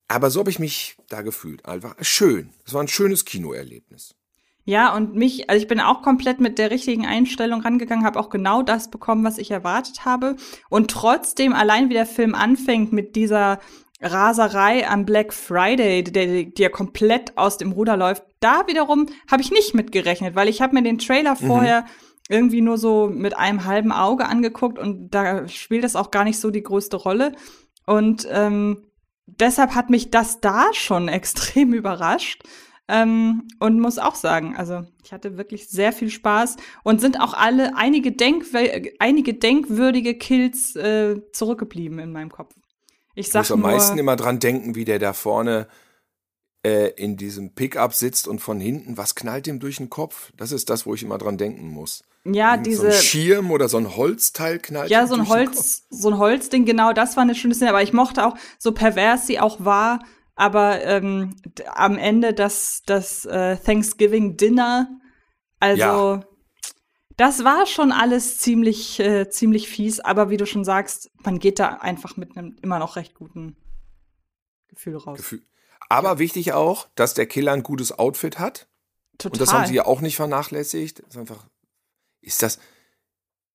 Aber so habe ich mich da gefühlt. Einfach schön. Es war ein schönes Kinoerlebnis. Ja, und mich, also ich bin auch komplett mit der richtigen Einstellung rangegangen, habe auch genau das bekommen, was ich erwartet habe. Und trotzdem, allein wie der Film anfängt mit dieser Raserei am Black Friday, der, die ja komplett aus dem Ruder läuft, da wiederum habe ich nicht mitgerechnet, weil ich habe mir den Trailer Mhm. vorher irgendwie nur so mit einem halben Auge angeguckt und da spielt das auch gar nicht so die größte Rolle. Und ähm, deshalb hat mich das da schon extrem überrascht. Ähm, und muss auch sagen, also ich hatte wirklich sehr viel Spaß und sind auch alle einige, Denkw einige denkwürdige Kills äh, zurückgeblieben in meinem Kopf. Ich Ich muss am meisten immer dran denken, wie der da vorne äh, in diesem Pickup sitzt und von hinten, was knallt dem durch den Kopf? Das ist das, wo ich immer dran denken muss. Ja, diese So ein Schirm oder so ein Holzteil knallt Ja, so ein Holz, so ein Holzding, genau, das war eine schöne Szene, aber ich mochte auch, so pervers sie auch war, aber ähm, am Ende das, das äh, Thanksgiving Dinner, also Ja. das war schon alles ziemlich, äh, ziemlich fies, aber wie du schon sagst, man geht da einfach mit einem immer noch recht guten Gefühl raus. Gefühl. Aber wichtig auch, dass der Killer ein gutes Outfit hat. Total. Und das haben sie ja auch nicht vernachlässigt. Das ist einfach, ist das,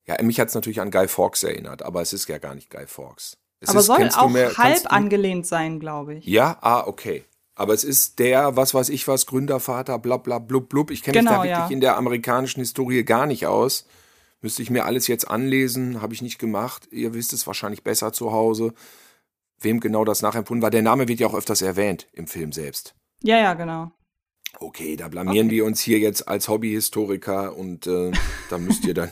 ja, mich hat es natürlich an Guy Fawkes erinnert, aber es ist ja gar nicht Guy Fawkes. Es aber ist, soll auch mehr- halb du- angelehnt sein, glaube ich. Ja, ah, okay. Aber es ist der, was weiß ich was, Gründervater, bla bla blub blub. Ich kenne Genau, mich da wirklich ja. in der amerikanischen Historie gar nicht aus. Müsste ich mir alles jetzt anlesen, habe ich nicht gemacht. Ihr wisst es wahrscheinlich besser zu Hause, wem genau das nachempfunden war. Der Name wird ja auch öfters erwähnt im Film selbst. Ja, ja, genau. Okay, da blamieren wir uns hier jetzt als Hobbyhistoriker und äh, da müsst ihr dann,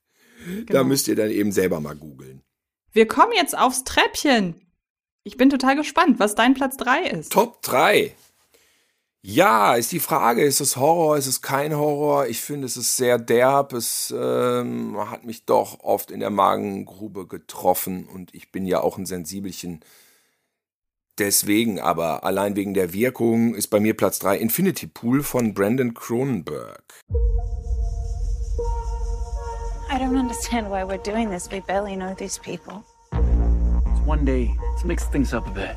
da Genau. müsst ihr dann eben selber mal googeln. Wir kommen jetzt aufs Treppchen. Ich bin total gespannt, was dein Platz 3 ist. Top 3. Ja, ist die Frage, ist es Horror, ist es kein Horror? Ich finde, es ist sehr derb, es ähm, hat mich doch oft in der Magengrube getroffen und ich bin ja auch ein Sensibelchen. Deswegen aber, allein wegen der Wirkung, ist bei mir Platz 3 Infinity Pool von Brandon Cronenberg. I don't understand why we're doing this. We barely know these people. It's one day. Let's mix things up a bit.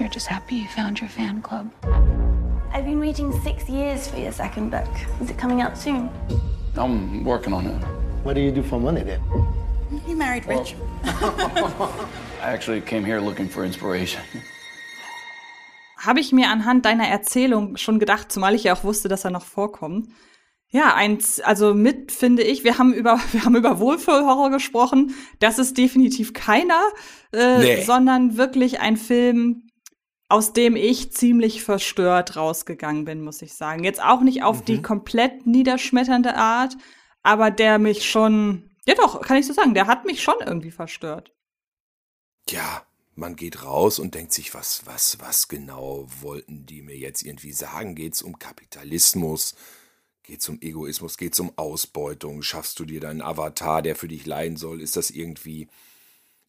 You're just happy you found your fan club. I've been waiting six years for your second book. Is it coming out soon? I'm working on it. What do you do for money then? You married rich. I actually came here looking for inspiration. Habe ich mir anhand deiner Erzählung schon gedacht, zumal ich ja auch wusste, dass er noch vorkommt. Ja, eins, also mit finde ich, wir haben über, wir haben über Wohlfühlhorror gesprochen. Das ist definitiv keiner, äh, Nee. sondern wirklich ein Film, aus dem ich ziemlich verstört rausgegangen bin, muss ich sagen. Jetzt auch nicht auf die komplett niederschmetternde Art, aber der mich schon, ja doch, kann ich so sagen, der hat mich schon irgendwie verstört. Ja, man geht raus und denkt sich, was, was, was genau wollten die mir jetzt irgendwie sagen? Geht's um Kapitalismus? Geht's um Egoismus? Geht's um Ausbeutung? Schaffst du dir deinen Avatar, der für dich leiden soll? Ist das irgendwie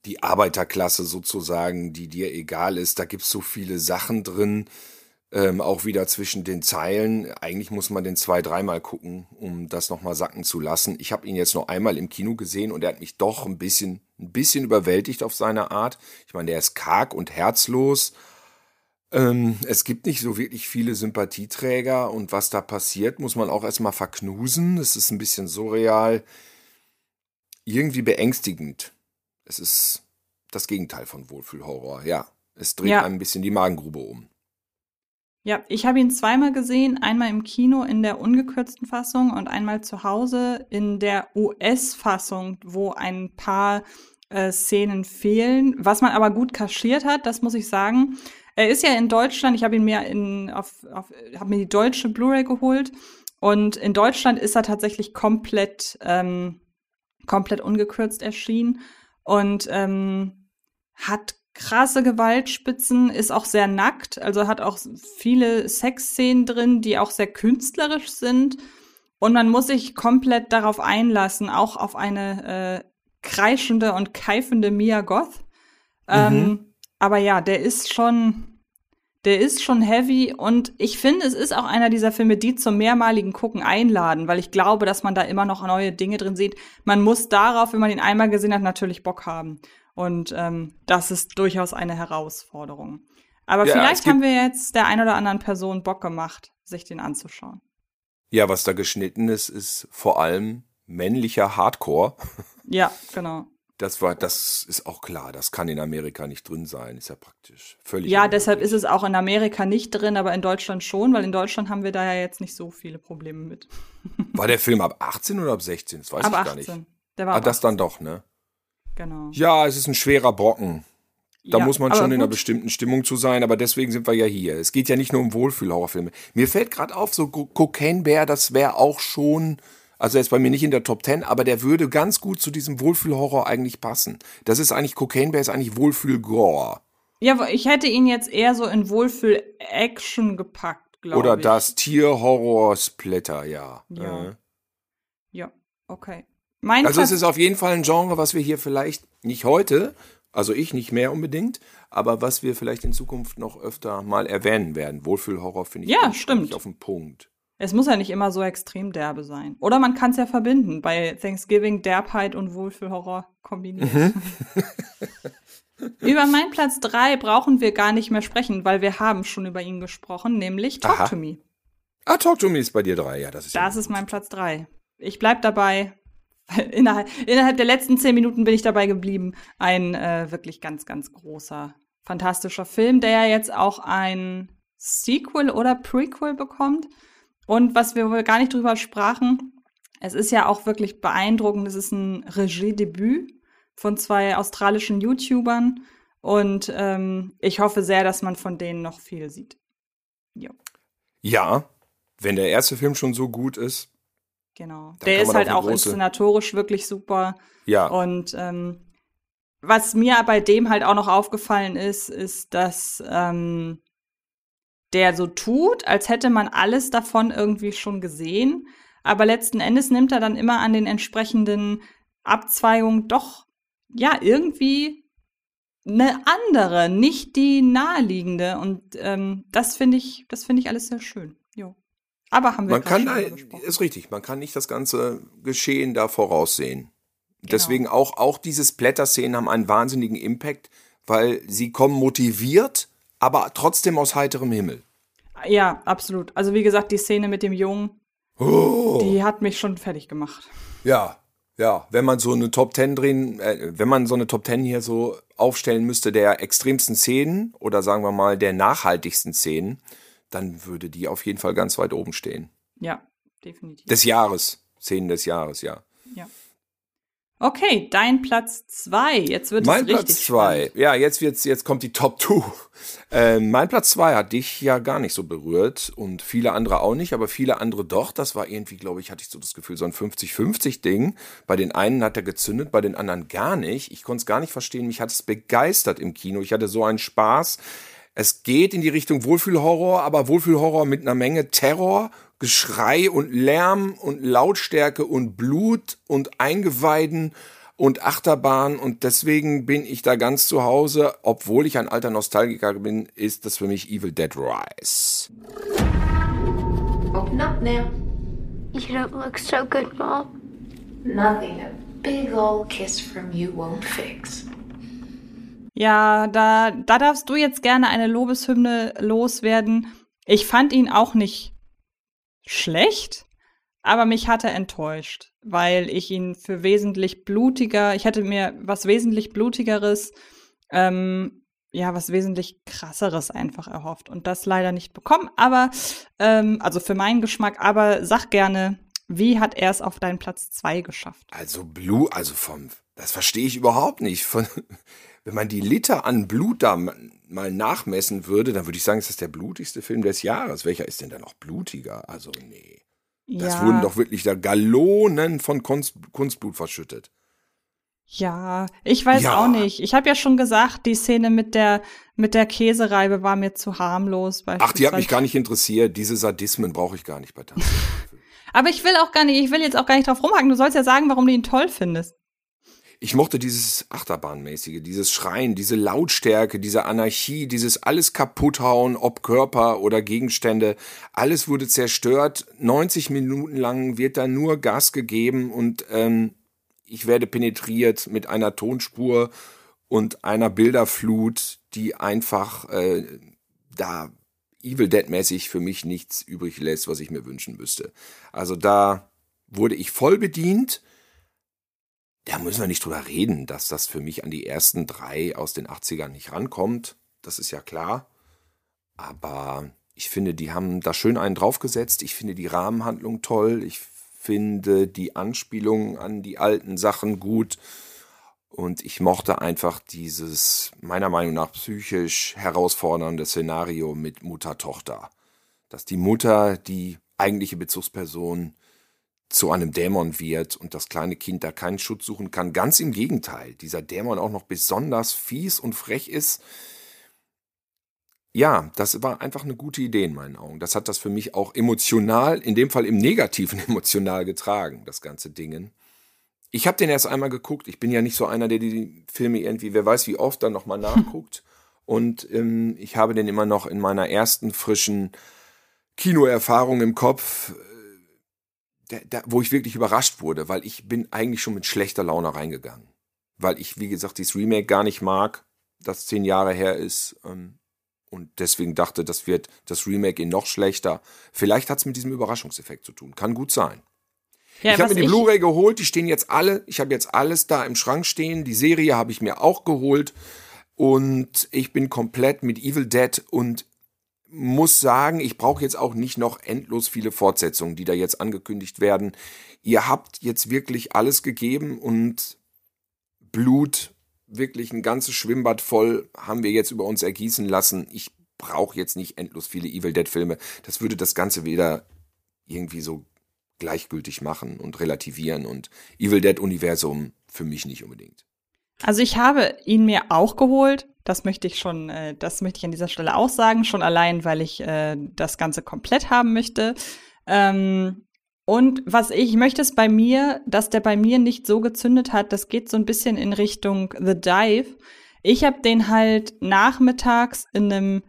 die Arbeiterklasse sozusagen, die dir egal ist? Da gibt's so viele Sachen drin, ähm, auch wieder zwischen den Zeilen. Eigentlich muss man den zwei, dreimal gucken, um das nochmal sacken zu lassen. Ich habe ihn jetzt noch einmal im Kino gesehen und er hat mich doch ein bisschen, ein bisschen überwältigt auf seine Art. Ich meine, der ist karg und herzlos. Ähm, es gibt nicht so wirklich viele Sympathieträger und was da passiert, muss man auch erstmal verknusen. Es ist ein bisschen surreal, irgendwie beängstigend. Es ist das Gegenteil von Wohlfühlhorror. Ja, es dreht Ja. einem ein bisschen die Magengrube um. Ja, ich habe ihn zweimal gesehen, einmal im Kino in der ungekürzten Fassung und einmal zu Hause in der US-Fassung, wo ein paar äh, Szenen fehlen, was man aber gut kaschiert hat, das muss ich sagen. Er ist ja in Deutschland, ich habe ihn mir in auf, auf habe mir die deutsche Blu-ray geholt und in Deutschland ist er tatsächlich komplett ähm, komplett ungekürzt erschienen und ähm, hat krasse Gewaltspitzen, ist auch sehr nackt, also hat auch viele Sexszenen drin, die auch sehr künstlerisch sind. Und man muss sich komplett darauf einlassen, auch auf eine äh, kreischende und keifende Mia Goth. Ähm, aber ja, der ist schon, der ist schon heavy und ich finde, es ist auch einer dieser Filme, die zum mehrmaligen Gucken einladen, weil ich glaube, dass man da immer noch neue Dinge drin sieht. Man muss darauf, wenn man ihn einmal gesehen hat, natürlich Bock haben. Und ähm, das ist durchaus eine Herausforderung. Aber Ja, vielleicht haben wir jetzt der ein oder anderen Person Bock gemacht, sich den anzuschauen. Ja, was da geschnitten ist, ist vor allem männlicher Hardcore. Ja, genau. Das war, das ist auch klar. Das kann in Amerika nicht drin sein. Ist ja praktisch völlig. Ja, deshalb ist es auch in Amerika nicht drin, aber in Deutschland schon, weil in Deutschland haben wir da ja jetzt nicht so viele Probleme mit. War der Film ab 18 oder ab 16? Das weiß Ab ich gar 18. nicht. Der war ah, das dann doch, ne? Genau. Ja, es ist ein schwerer Brocken. Da Ja, muss man schon in einer bestimmten Stimmung zu sein, aber deswegen sind wir ja hier. Es geht ja nicht nur um Wohlfühlhorrorfilme. Mir fällt gerade auf, so Co- Cocaine Bear, das wäre auch schon, also er ist bei mir nicht in der Top 10, aber der würde ganz gut zu diesem Wohlfühlhorror eigentlich passen. Das ist eigentlich, Cocaine Bear ist eigentlich Wohlfühl-Gore. Ja, aber ich hätte ihn jetzt eher so in Wohlfühl-Action gepackt, glaube ich. Oder das Tier-Horror-Splatter, ja. Ja. Äh. Ja, okay. Mein Also es ist auf jeden Fall ein Genre, was wir hier vielleicht nicht heute, also ich nicht mehr unbedingt, aber was wir vielleicht in Zukunft noch öfter mal erwähnen werden. Wohlfühlhorror finde ich Ja, stimmt. auf den Punkt. Es muss ja nicht immer so extrem derbe sein. Oder man kann es ja verbinden. Bei Thanksgiving Derbheit und Wohlfühlhorror kombiniert. Mhm. über meinen Platz 3 brauchen wir gar nicht mehr sprechen, weil wir haben schon über ihn gesprochen, nämlich Talk Aha. to Me. Ah, Talk to Me ist bei dir drei, ja, das ist ja. Das ist mein Platz 3. Ich bleib dabei. Innerhalb, innerhalb der letzten zehn Minuten bin ich dabei geblieben. Ein äh, wirklich ganz, ganz großer, fantastischer Film, der ja jetzt auch ein Sequel oder Prequel bekommt. Und was wir wohl gar nicht drüber sprachen, es ist ja auch wirklich beeindruckend. Es ist ein Regiedebüt von zwei australischen YouTubern. Und ähm, ich hoffe sehr, dass man von denen noch viel sieht. Jo. Ja, wenn der erste Film schon so gut ist. Genau. Dann Der ist halt auch große- inszenatorisch wirklich super. Ja. Und ähm, was mir bei dem halt auch noch aufgefallen ist, ist, dass ähm, der so tut, als hätte man alles davon irgendwie schon gesehen. Aber letzten Endes nimmt er dann immer an den entsprechenden Abzweigungen doch, ja, irgendwie eine andere, nicht die naheliegende. Und ähm, das finde ich, das finde ich alles sehr schön. Aber haben wir man kann, ist richtig, man kann nicht das ganze Geschehen da voraussehen. Genau. Deswegen auch, auch diese Splatter-Szenen haben einen wahnsinnigen Impact, weil sie kommen motiviert, aber trotzdem aus heiterem Himmel. Ja, absolut. Also wie gesagt, die Szene mit dem Jungen, oh. die hat mich schon fertig gemacht. Ja, ja, wenn man so eine Top Ten drehen, äh, wenn man so eine Top Ten hier so aufstellen müsste der extremsten Szenen oder sagen wir mal der nachhaltigsten Szenen, dann würde die auf jeden Fall ganz weit oben stehen. Ja, definitiv. Des Jahres, Szenen des Jahres, ja. Ja. Okay, dein Platz zwei. Jetzt wird mein es richtig Platz zwei. Ja, jetzt wird's, jetzt kommt die Top Two. Äh, mein Platz zwei hat dich ja gar nicht so berührt und viele andere auch nicht, aber viele andere doch. Das war irgendwie, glaube ich, hatte ich so das Gefühl, so ein 50-50-Ding. Bei den einen hat er gezündet, bei den anderen gar nicht. Ich konnte es gar nicht verstehen. Mich hat es begeistert im Kino. Ich hatte so einen Spaß. Es geht in die Richtung Wohlfühlhorror, aber Wohlfühlhorror mit einer Menge Terror Geschrei und Lärm und Lautstärke und Blut und Eingeweiden und Achterbahn und deswegen bin ich da ganz zu Hause, obwohl ich ein alter Nostalgiker bin, ist das für mich Evil Dead Rise. Open up now. You don't look so good, Mom. Nothing a big old kiss from you won't fix. Ja, da, da darfst du jetzt gerne eine Lobeshymne loswerden. Ich fand ihn auch nicht schlecht, aber mich hat er enttäuscht, weil ich ihn für wesentlich blutiger, ich hätte mir was wesentlich blutigeres, ähm, ja, was wesentlich krasseres einfach erhofft und das leider nicht bekommen. Aber, ähm, also für meinen Geschmack, aber sag gerne, wie hat er es auf deinen Platz zwei geschafft? Also Blue, also vom, das verstehe ich überhaupt nicht. Von, wenn man die Liter an Blut da mal nachmessen würde, dann würde ich sagen, es ist der blutigste Film des Jahres. Welcher ist denn da noch blutiger? Also, nee. Das ja. wurden doch wirklich da Gallonen von Kunst, Kunstblut verschüttet. Ja, ich weiß ja. auch nicht. Ich habe ja schon gesagt, die Szene mit der mit der Käsereibe war mir zu harmlos. Ach, die hat mich gar nicht interessiert. Diese Sadismen brauche ich gar nicht bei Tanzen. Aber ich will auch gar nicht, ich will jetzt auch gar nicht drauf rumhaken. Du sollst ja sagen, warum du ihn toll findest ich mochte dieses Achterbahnmäßige, dieses Schreien, diese Lautstärke, diese Anarchie, dieses alles kaputthauen, ob Körper oder Gegenstände. Alles wurde zerstört. 90 Minuten lang wird da nur Gas gegeben und ähm, ich werde penetriert mit einer Tonspur und einer Bilderflut, die einfach äh, da Evil Dead mäßig für mich nichts übrig lässt, was ich mir wünschen müsste. Also da wurde ich voll bedient da müssen wir nicht drüber reden, dass das für mich an die ersten drei aus den 80ern nicht rankommt. Das ist ja klar. Aber ich finde, die haben da schön einen draufgesetzt. Ich finde die Rahmenhandlung toll. Ich finde die Anspielungen an die alten Sachen gut. Und ich mochte einfach dieses, meiner Meinung nach, psychisch herausfordernde Szenario mit Mutter-Tochter. Dass die Mutter, die eigentliche Bezugsperson, zu einem Dämon wird und das kleine Kind da keinen Schutz suchen kann. Ganz im Gegenteil, dieser Dämon auch noch besonders fies und frech ist. Ja, das war einfach eine gute Idee in meinen Augen. Das hat das für mich auch emotional, in dem Fall im Negativen emotional getragen, das ganze Dingen. Ich habe den erst einmal geguckt. Ich bin ja nicht so einer, der die Filme irgendwie, wer weiß wie oft, dann nochmal nachguckt. Und ähm, ich habe den immer noch in meiner ersten frischen Kinoerfahrung im Kopf der, der, wo ich wirklich überrascht wurde, weil ich bin eigentlich schon mit schlechter Laune reingegangen. Weil ich, wie gesagt, dieses Remake gar nicht mag, das zehn Jahre her ist. Ähm, und deswegen dachte, das wird das Remake in noch schlechter. Vielleicht hat es mit diesem Überraschungseffekt zu tun. Kann gut sein. Ja, ich habe mir die Blu-ray geholt, die stehen jetzt alle. Ich habe jetzt alles da im Schrank stehen. Die Serie habe ich mir auch geholt. Und ich bin komplett mit Evil Dead und muss sagen, ich brauche jetzt auch nicht noch endlos viele Fortsetzungen, die da jetzt angekündigt werden. Ihr habt jetzt wirklich alles gegeben und Blut, wirklich ein ganzes Schwimmbad voll, haben wir jetzt über uns ergießen lassen. Ich brauche jetzt nicht endlos viele Evil Dead Filme. Das würde das Ganze wieder irgendwie so gleichgültig machen und relativieren und Evil Dead Universum für mich nicht unbedingt. Also ich habe ihn mir auch geholt. Das möchte ich schon, äh, das möchte ich an dieser Stelle auch sagen, schon allein, weil ich äh, das Ganze komplett haben möchte. Ähm, und was ich, ich möchte es bei mir, dass der bei mir nicht so gezündet hat, das geht so ein bisschen in Richtung The Dive. Ich habe den halt nachmittags in einem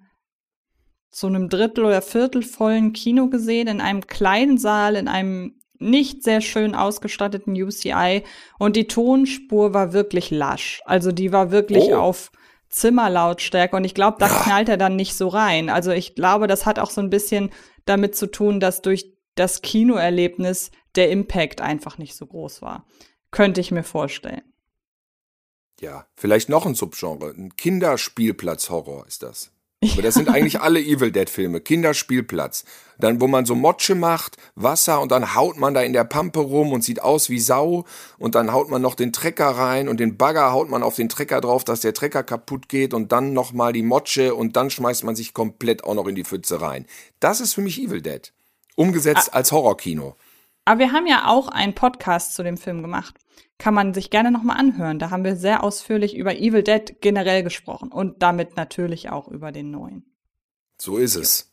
so einem Drittel oder Viertel vollen Kino gesehen, in einem kleinen Saal, in einem nicht sehr schön ausgestatteten UCI und die Tonspur war wirklich lasch. Also die war wirklich oh. auf Zimmerlautstärke und ich glaube, da knallt er dann nicht so rein. Also ich glaube, das hat auch so ein bisschen damit zu tun, dass durch das Kinoerlebnis der Impact einfach nicht so groß war. Könnte ich mir vorstellen. Ja, vielleicht noch ein Subgenre. Ein Kinderspielplatz-Horror ist das. Aber das sind eigentlich alle Evil Dead Filme. Kinderspielplatz. Dann, wo man so Motsche macht, Wasser und dann haut man da in der Pampe rum und sieht aus wie Sau und dann haut man noch den Trecker rein und den Bagger haut man auf den Trecker drauf, dass der Trecker kaputt geht und dann nochmal die Motsche und dann schmeißt man sich komplett auch noch in die Pfütze rein. Das ist für mich Evil Dead. Umgesetzt ah. als Horrorkino. Aber wir haben ja auch einen Podcast zu dem Film gemacht kann man sich gerne nochmal anhören. Da haben wir sehr ausführlich über Evil Dead generell gesprochen und damit natürlich auch über den neuen. So ist es.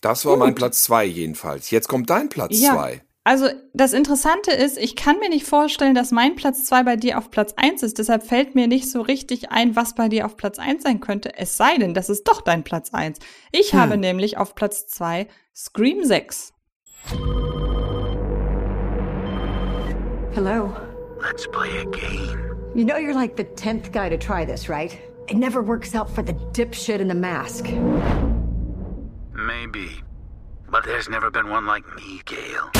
Das war Gut. mein Platz zwei jedenfalls. Jetzt kommt dein Platz ja. zwei. Also das Interessante ist, ich kann mir nicht vorstellen, dass mein Platz zwei bei dir auf Platz eins ist. Deshalb fällt mir nicht so richtig ein, was bei dir auf Platz eins sein könnte. Es sei denn, das ist doch dein Platz eins. Ich hm. habe nämlich auf Platz zwei Scream 6. Hello. Let's play a game. You know you're like the 10th guy to try this, right? It never works out for the dipshit in the mask. Maybe. But there's never been one like me, Gail.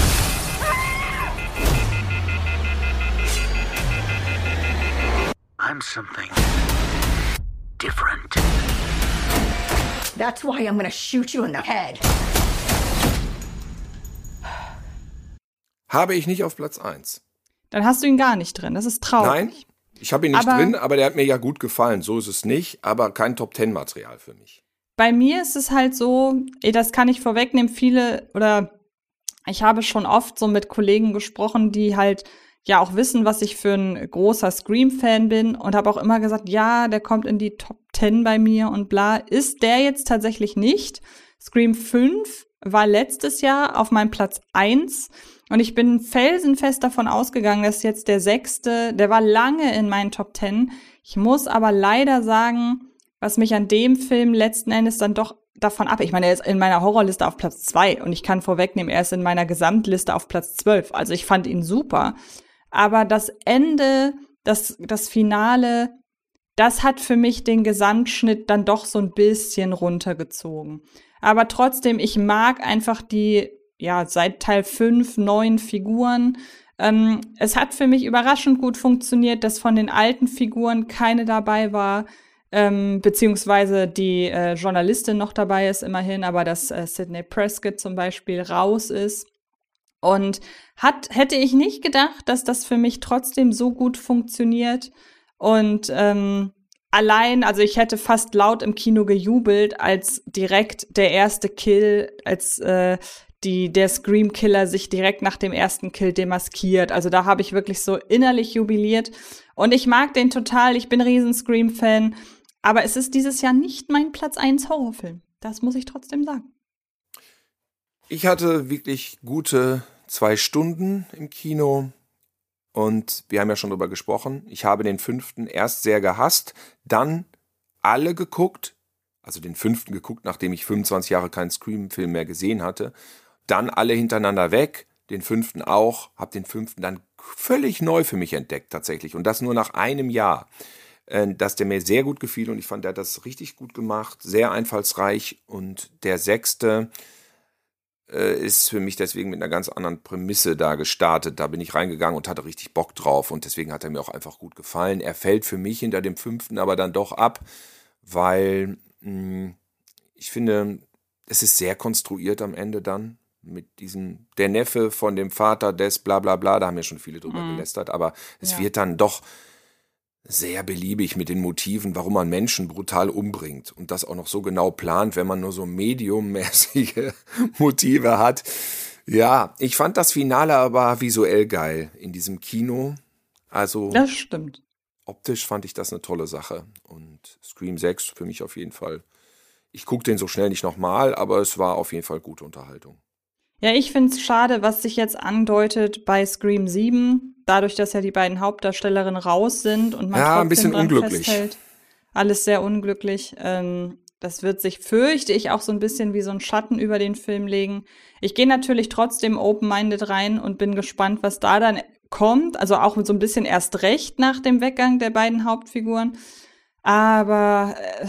I'm something different. That's why I'm gonna shoot you in the head. Habe ich nicht auf Platz 1. Dann hast du ihn gar nicht drin. Das ist traurig. Nein, ich habe ihn nicht aber, drin, aber der hat mir ja gut gefallen. So ist es nicht, aber kein Top Ten Material für mich. Bei mir ist es halt so, das kann ich vorwegnehmen, viele oder ich habe schon oft so mit Kollegen gesprochen, die halt ja auch wissen, was ich für ein großer Scream-Fan bin und habe auch immer gesagt, ja, der kommt in die Top 10 bei mir und bla. Ist der jetzt tatsächlich nicht? Scream 5 war letztes Jahr auf meinem Platz 1 und ich bin felsenfest davon ausgegangen, dass jetzt der sechste, der war lange in meinen Top Ten. Ich muss aber leider sagen, was mich an dem Film letzten Endes dann doch davon ab. Ich meine, er ist in meiner Horrorliste auf Platz zwei und ich kann vorwegnehmen, er ist in meiner Gesamtliste auf Platz zwölf. Also ich fand ihn super. Aber das Ende, das, das Finale, das hat für mich den Gesamtschnitt dann doch so ein bisschen runtergezogen. Aber trotzdem, ich mag einfach die ja, seit Teil 5 neun Figuren. Ähm, es hat für mich überraschend gut funktioniert, dass von den alten Figuren keine dabei war, ähm, beziehungsweise die äh, Journalistin noch dabei ist immerhin, aber dass äh, Sidney Prescott zum Beispiel raus ist. Und hat, hätte ich nicht gedacht, dass das für mich trotzdem so gut funktioniert. Und ähm, allein, also ich hätte fast laut im Kino gejubelt, als direkt der erste Kill, als äh, die, der Scream-Killer sich direkt nach dem ersten Kill demaskiert. Also da habe ich wirklich so innerlich jubiliert. Und ich mag den total. Ich bin riesen Scream-Fan. Aber es ist dieses Jahr nicht mein Platz 1 Horrorfilm. Das muss ich trotzdem sagen. Ich hatte wirklich gute zwei Stunden im Kino. Und wir haben ja schon drüber gesprochen. Ich habe den fünften erst sehr gehasst, dann alle geguckt, also den fünften geguckt, nachdem ich 25 Jahre keinen Scream-Film mehr gesehen hatte dann alle hintereinander weg, den fünften auch, habe den fünften dann völlig neu für mich entdeckt tatsächlich und das nur nach einem Jahr, äh, dass der mir sehr gut gefiel und ich fand, der hat das richtig gut gemacht, sehr einfallsreich und der sechste äh, ist für mich deswegen mit einer ganz anderen Prämisse da gestartet. Da bin ich reingegangen und hatte richtig Bock drauf und deswegen hat er mir auch einfach gut gefallen. Er fällt für mich hinter dem fünften aber dann doch ab, weil mh, hm, ich finde, es ist sehr konstruiert am Ende dann mit diesem, der Neffe von dem Vater des bla bla bla, da haben ja schon viele drüber mhm. gelästert, aber es ja. wird dann doch sehr beliebig mit den Motiven, warum man Menschen brutal umbringt und das auch noch so genau plant, wenn man nur so mediummäßige Motive hat. Ja, ich fand das Finale aber visuell geil in diesem Kino. Also. Das stimmt. optisch fand ich das eine tolle Sache. Und Scream 6 für mich auf jeden Fall. Ich gucke den so schnell nicht nochmal, aber es war auf jeden Fall gute Unterhaltung. Ja, ich finde es schade, was sich jetzt andeutet bei Scream 7, dadurch, dass ja die beiden Hauptdarstellerinnen raus sind und man Ja, trotzdem ein bisschen dran unglücklich. festhält. Alles sehr unglücklich. Ähm, das wird sich, fürchte ich, auch so ein bisschen wie so ein Schatten über den Film legen. Ich gehe natürlich trotzdem open-minded rein und bin gespannt, was da dann kommt. Also auch so ein bisschen erst recht nach dem Weggang der beiden Hauptfiguren. Aber äh,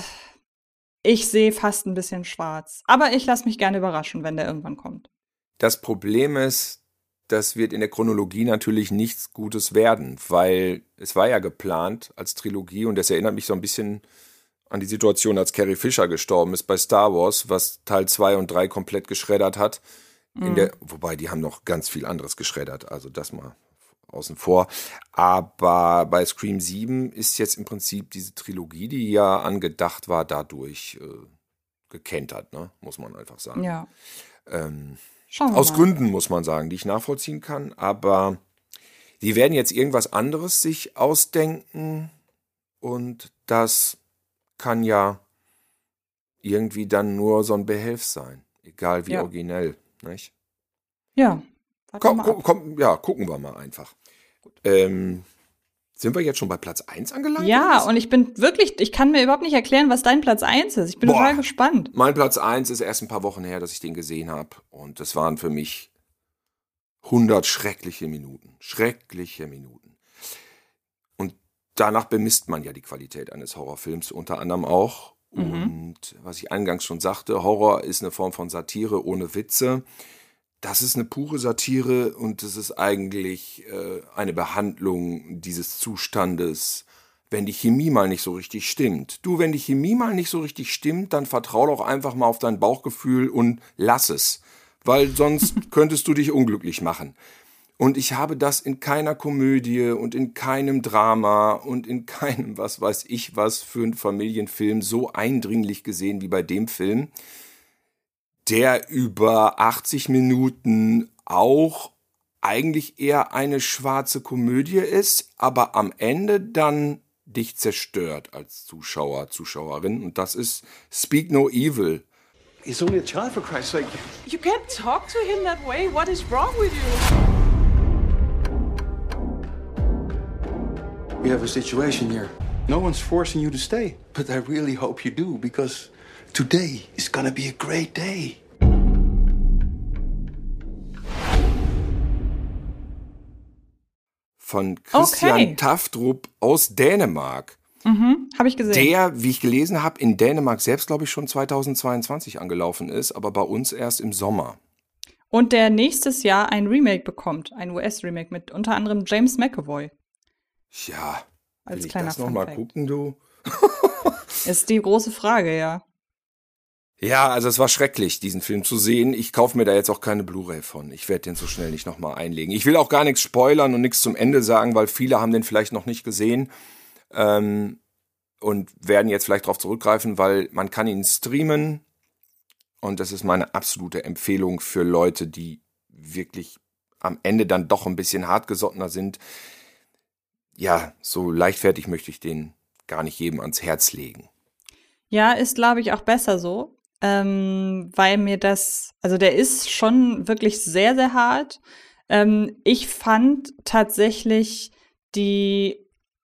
ich sehe fast ein bisschen schwarz. Aber ich lasse mich gerne überraschen, wenn der irgendwann kommt. Das Problem ist, das wird in der Chronologie natürlich nichts Gutes werden, weil es war ja geplant als Trilogie und das erinnert mich so ein bisschen an die Situation, als Carrie Fisher gestorben ist bei Star Wars, was Teil 2 und 3 komplett geschreddert hat. Mhm. der, wobei die haben noch ganz viel anderes geschreddert, also das mal außen vor. Aber bei Scream 7 ist jetzt im Prinzip diese Trilogie, die ja angedacht war, dadurch äh, gekentert, ne? muss man einfach sagen. Ja. Ähm, Schauen wir aus mal. Gründen muss man sagen, die ich nachvollziehen kann, aber die werden jetzt irgendwas anderes sich ausdenken und das kann ja irgendwie dann nur so ein Behelf sein, egal wie Ja. originell, nicht? Ja. Komm, komm, ja, gucken wir mal einfach. Ähm, sind wir jetzt schon bei Platz 1 angelangt? Ja, und ich bin wirklich, ich kann mir überhaupt nicht erklären, was dein Platz 1 ist. Ich bin Boah. total gespannt. Mein Platz 1 ist erst ein paar Wochen her, dass ich den gesehen habe. Und das waren für mich 100 schreckliche Minuten. Schreckliche Minuten. Und danach bemisst man ja die Qualität eines Horrorfilms unter anderem auch. Mhm. Und was ich eingangs schon sagte, Horror ist eine Form von Satire ohne Witze. Das ist eine pure Satire und es ist eigentlich äh, eine Behandlung dieses Zustandes, wenn die Chemie mal nicht so richtig stimmt. Du, wenn die Chemie mal nicht so richtig stimmt, dann vertrau doch einfach mal auf dein Bauchgefühl und lass es. Weil sonst könntest du dich unglücklich machen. Und ich habe das in keiner Komödie und in keinem Drama und in keinem, was weiß ich was, für einen Familienfilm so eindringlich gesehen wie bei dem Film, der über 80 Minuten auch eigentlich eher eine schwarze Komödie ist, aber am Ende dann dich zerstört als Zuschauer, Zuschauerin. Und das ist Speak No Evil. He's only a child, for Christ's sake. You can't talk to him that way. What is wrong with you? We have a situation here. No one's forcing you to stay, but I really hope you do because today is gonna be a great day. Von Christian Okay. Taftrup aus Dänemark. Mhm, habe ich gesehen. Der, wie ich gelesen habe, in Dänemark selbst, glaube ich, schon 2022 angelaufen ist, aber bei uns erst im Sommer. Und der nächstes Jahr ein Remake bekommt, ein US-Remake mit unter anderem James McAvoy. Ja, Als will ich kleiner das nochmal Funfact. gucken, du? Ist die große Frage, ja. Ja, also es war schrecklich, diesen Film zu sehen. Ich kaufe mir da jetzt auch keine Blu-ray von. Ich werde den so schnell nicht nochmal einlegen. Ich will auch gar nichts spoilern und nichts zum Ende sagen, weil viele haben den vielleicht noch nicht gesehen ähm, und werden jetzt vielleicht darauf zurückgreifen, weil man kann ihn streamen und das ist meine absolute Empfehlung für Leute, die wirklich am Ende dann doch ein bisschen hartgesottener sind. Ja, so leichtfertig möchte ich den gar nicht jedem ans Herz legen. Ja, ist, glaube ich, auch besser so. Ähm, weil mir das, also der ist schon wirklich sehr, sehr hart. Ähm, ich fand tatsächlich die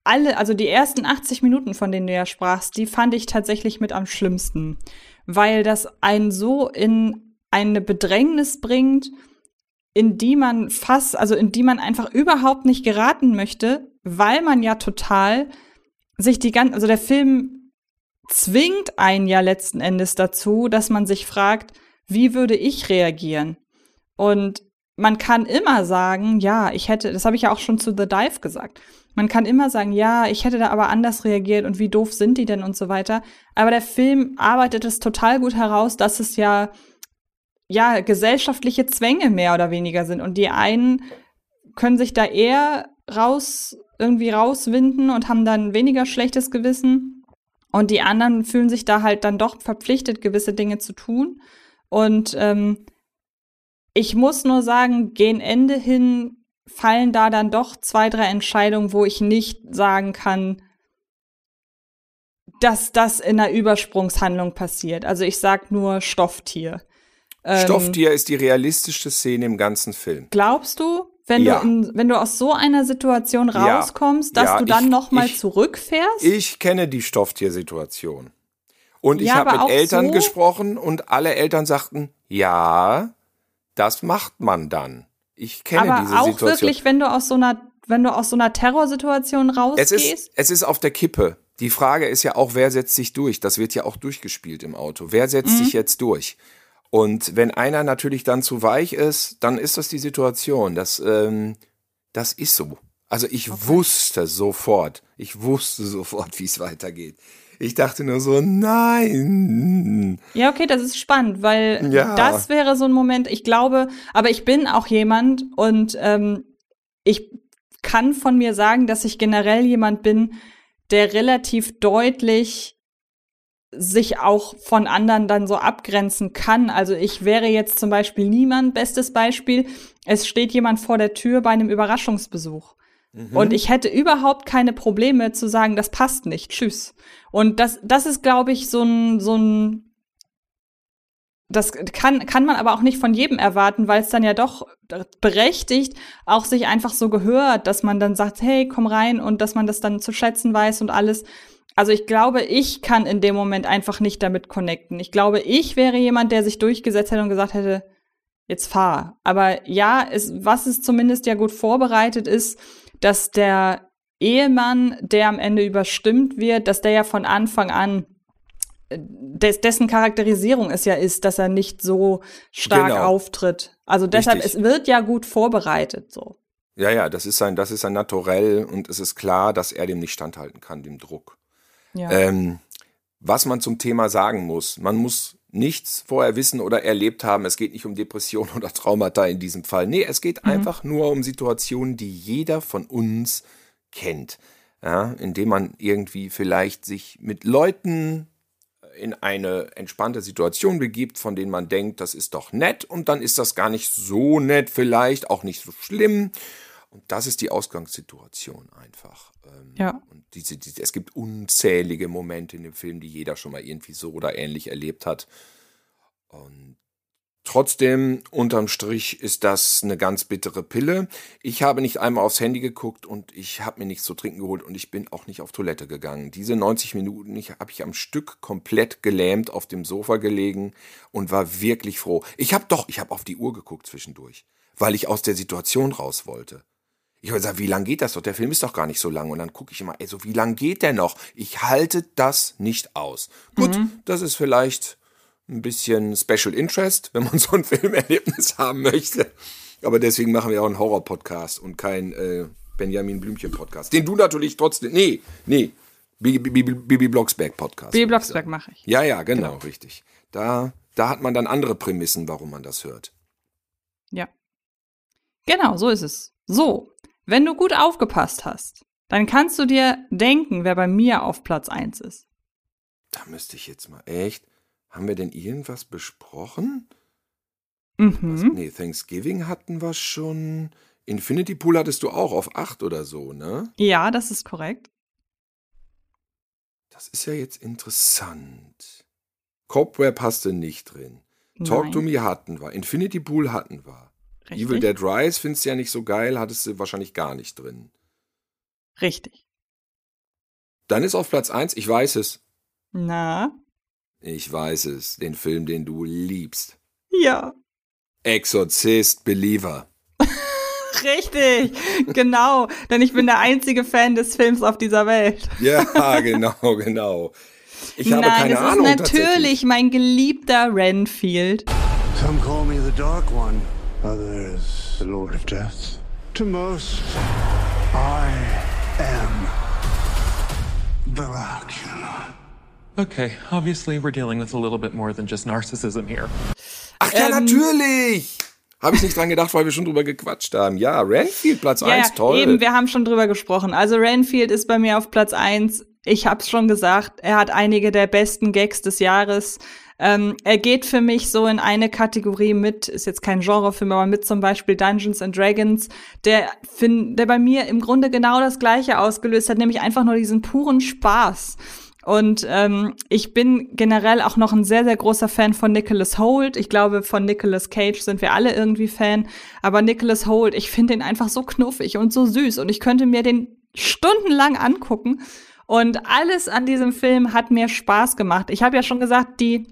alle, also die ersten 80 Minuten, von denen du ja sprachst, die fand ich tatsächlich mit am schlimmsten. Weil das einen so in eine Bedrängnis bringt, in die man fast, also in die man einfach überhaupt nicht geraten möchte, weil man ja total sich die ganze, also der Film zwingt einen ja letzten Endes dazu, dass man sich fragt, wie würde ich reagieren? Und man kann immer sagen, ja, ich hätte, das habe ich ja auch schon zu The Dive gesagt. Man kann immer sagen, ja, ich hätte da aber anders reagiert und wie doof sind die denn und so weiter. Aber der Film arbeitet es total gut heraus, dass es ja, ja, gesellschaftliche Zwänge mehr oder weniger sind. Und die einen können sich da eher raus, irgendwie rauswinden und haben dann weniger schlechtes Gewissen. Und die anderen fühlen sich da halt dann doch verpflichtet, gewisse Dinge zu tun. Und ähm, ich muss nur sagen, gegen Ende hin fallen da dann doch zwei, drei Entscheidungen, wo ich nicht sagen kann, dass das in einer Übersprungshandlung passiert. Also ich sag nur Stofftier. Ähm, Stofftier ist die realistischste Szene im ganzen Film. Glaubst du, wenn ja. du in, wenn du aus so einer Situation rauskommst, ja. dass ja, du dann ich, noch mal ich, zurückfährst? Ich kenne die Stofftiersituation. Und ich habe mit Eltern so? gesprochen und alle Eltern sagten, ja, das macht man dann. Ich kenne aber diese auch Situation. wirklich, wenn du aus so einer wenn du aus so einer Terrorsituation rausgehst? Es ist, es ist auf der Kippe. Die Frage ist ja auch, wer setzt sich durch? Das wird ja auch durchgespielt im Auto. Wer setzt mhm. sich jetzt durch? Und wenn einer natürlich dann zu weich ist, dann ist das die Situation. Das, ähm, das ist so. Also ich okay. wusste sofort, ich wusste sofort, wie es weitergeht. Ich dachte nur so, nein. Ja, okay, das ist spannend, weil ja. das wäre so ein Moment, ich glaube, aber ich bin auch jemand und ähm, ich kann von mir sagen, dass ich generell jemand bin, der relativ deutlich sich auch von anderen dann so abgrenzen kann. Also ich wäre jetzt zum Beispiel niemand, bestes Beispiel, es steht jemand vor der Tür bei einem Überraschungsbesuch. Mhm. Und ich hätte überhaupt keine Probleme zu sagen, das passt nicht, tschüss. Und das, das ist, glaube ich, so ein, so ein, das kann, kann man aber auch nicht von jedem erwarten, weil es dann ja doch berechtigt auch sich einfach so gehört, dass man dann sagt, hey, komm rein und dass man das dann zu schätzen weiß und alles. Also ich glaube, ich kann in dem Moment einfach nicht damit connecten. Ich glaube, ich wäre jemand, der sich durchgesetzt hätte und gesagt hätte, jetzt fahr. Aber ja, es, was es zumindest ja gut vorbereitet ist, dass der Ehemann, der am Ende überstimmt wird, dass der ja von Anfang an äh, des, dessen Charakterisierung es ja ist, dass er nicht so stark genau. auftritt. Also deshalb, Richtig. es wird ja gut vorbereitet, so. Ja, ja, das ist sein, das ist ein Naturell und es ist klar, dass er dem nicht standhalten kann, dem Druck. Ja. Ähm, was man zum Thema sagen muss, man muss nichts vorher wissen oder erlebt haben. Es geht nicht um Depression oder Traumata in diesem Fall. Nee, es geht mhm. einfach nur um Situationen, die jeder von uns kennt. Ja, indem man irgendwie vielleicht sich mit Leuten in eine entspannte Situation begibt, von denen man denkt, das ist doch nett und dann ist das gar nicht so nett vielleicht, auch nicht so schlimm. Und das ist die Ausgangssituation einfach. Ähm, ja. Und diese, diese, es gibt unzählige Momente in dem Film, die jeder schon mal irgendwie so oder ähnlich erlebt hat. Und trotzdem, unterm Strich, ist das eine ganz bittere Pille. Ich habe nicht einmal aufs Handy geguckt und ich habe mir nichts zu trinken geholt und ich bin auch nicht auf Toilette gegangen. Diese 90 Minuten habe ich am Stück komplett gelähmt auf dem Sofa gelegen und war wirklich froh. Ich habe doch, ich habe auf die Uhr geguckt zwischendurch, weil ich aus der Situation raus wollte. Ich habe gesagt, wie lang geht das doch? Der Film ist doch gar nicht so lang. Und dann gucke ich immer, ey, so wie lang geht der noch? Ich halte das nicht aus. Gut, mhm. das ist vielleicht ein bisschen Special Interest, wenn man so ein Filmerlebnis haben möchte. Aber deswegen machen wir auch einen Horror-Podcast und kein äh, Benjamin Blümchen-Podcast. Den du natürlich trotzdem. Nee, nee. Bibi Blocksberg-Podcast. Bibi Blocksberg mache ich. Ja, ja, genau, genau, richtig. Da, da hat man dann andere Prämissen, warum man das hört. Ja. Genau, so ist es. So, wenn du gut aufgepasst hast, dann kannst du dir denken, wer bei mir auf Platz 1 ist. Da müsste ich jetzt mal echt. Haben wir denn irgendwas besprochen? Mhm. Was, nee, Thanksgiving hatten wir schon. Infinity Pool hattest du auch auf 8 oder so, ne? Ja, das ist korrekt. Das ist ja jetzt interessant. Cobweb hast du nicht drin. Talk Nein. to Me hatten wir. Infinity Pool hatten wir. Richtig. Evil Dead Rise findest du ja nicht so geil, hattest du wahrscheinlich gar nicht drin. Richtig. Dann ist auf Platz 1, ich weiß es. Na? Ich weiß es, den Film, den du liebst. Ja. Exorzist Believer. Richtig, genau, denn ich bin der einzige Fan des Films auf dieser Welt. ja, genau, genau. Ich habe Nein, keine es Ahnung. ist natürlich mein geliebter Renfield. Some call me the Dark One. Others, the Lord of Death. To most, I am Dracula. Okay, obviously we're dealing with a little bit more than just narcissism here. Ach ja, ähm, natürlich! Habe ich nicht dran gedacht, weil wir schon drüber gequatscht haben. Ja, Renfield Platz ja, 1, toll. Eben, wir haben schon drüber gesprochen. Also Renfield ist bei mir auf Platz 1 Ich hab's schon gesagt, er hat einige der besten Gags des Jahres. Ähm, er geht für mich so in eine Kategorie mit, ist jetzt kein Genrefilm, aber mit zum Beispiel Dungeons and Dragons, der, find, der bei mir im Grunde genau das Gleiche ausgelöst hat, nämlich einfach nur diesen puren Spaß. Und ähm, ich bin generell auch noch ein sehr, sehr großer Fan von Nicholas Holt. Ich glaube, von Nicholas Cage sind wir alle irgendwie Fan. Aber Nicholas Holt, ich finde ihn einfach so knuffig und so süß. Und ich könnte mir den stundenlang angucken. Und alles an diesem Film hat mir Spaß gemacht. Ich habe ja schon gesagt, die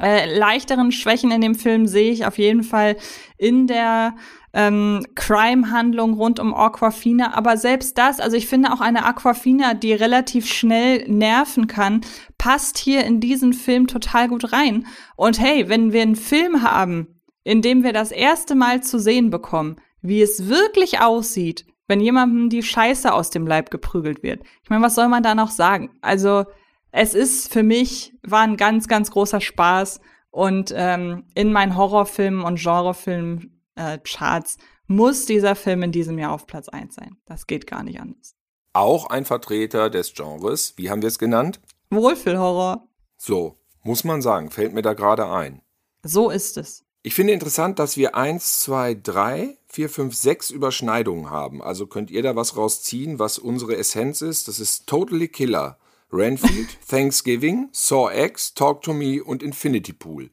äh, leichteren Schwächen in dem Film sehe ich auf jeden Fall in der ähm, Crime-Handlung rund um Aquafina. Aber selbst das, also ich finde auch eine Aquafina, die relativ schnell nerven kann, passt hier in diesen Film total gut rein. Und hey, wenn wir einen Film haben, in dem wir das erste Mal zu sehen bekommen, wie es wirklich aussieht, wenn jemandem die Scheiße aus dem Leib geprügelt wird. Ich meine, was soll man da noch sagen? Also, es ist für mich, war ein ganz, ganz großer Spaß. Und ähm, in meinen Horrorfilmen und Genrefilm-Charts äh, muss dieser Film in diesem Jahr auf Platz 1 sein. Das geht gar nicht anders. Auch ein Vertreter des Genres, wie haben wir es genannt? Wohlfühlhorror. So, muss man sagen, fällt mir da gerade ein. So ist es. Ich finde interessant, dass wir eins, zwei, drei, vier, fünf, sechs Überschneidungen haben. Also könnt ihr da was rausziehen, was unsere Essenz ist? Das ist Totally Killer. Renfield, Thanksgiving, Saw X, Talk to Me und Infinity Pool.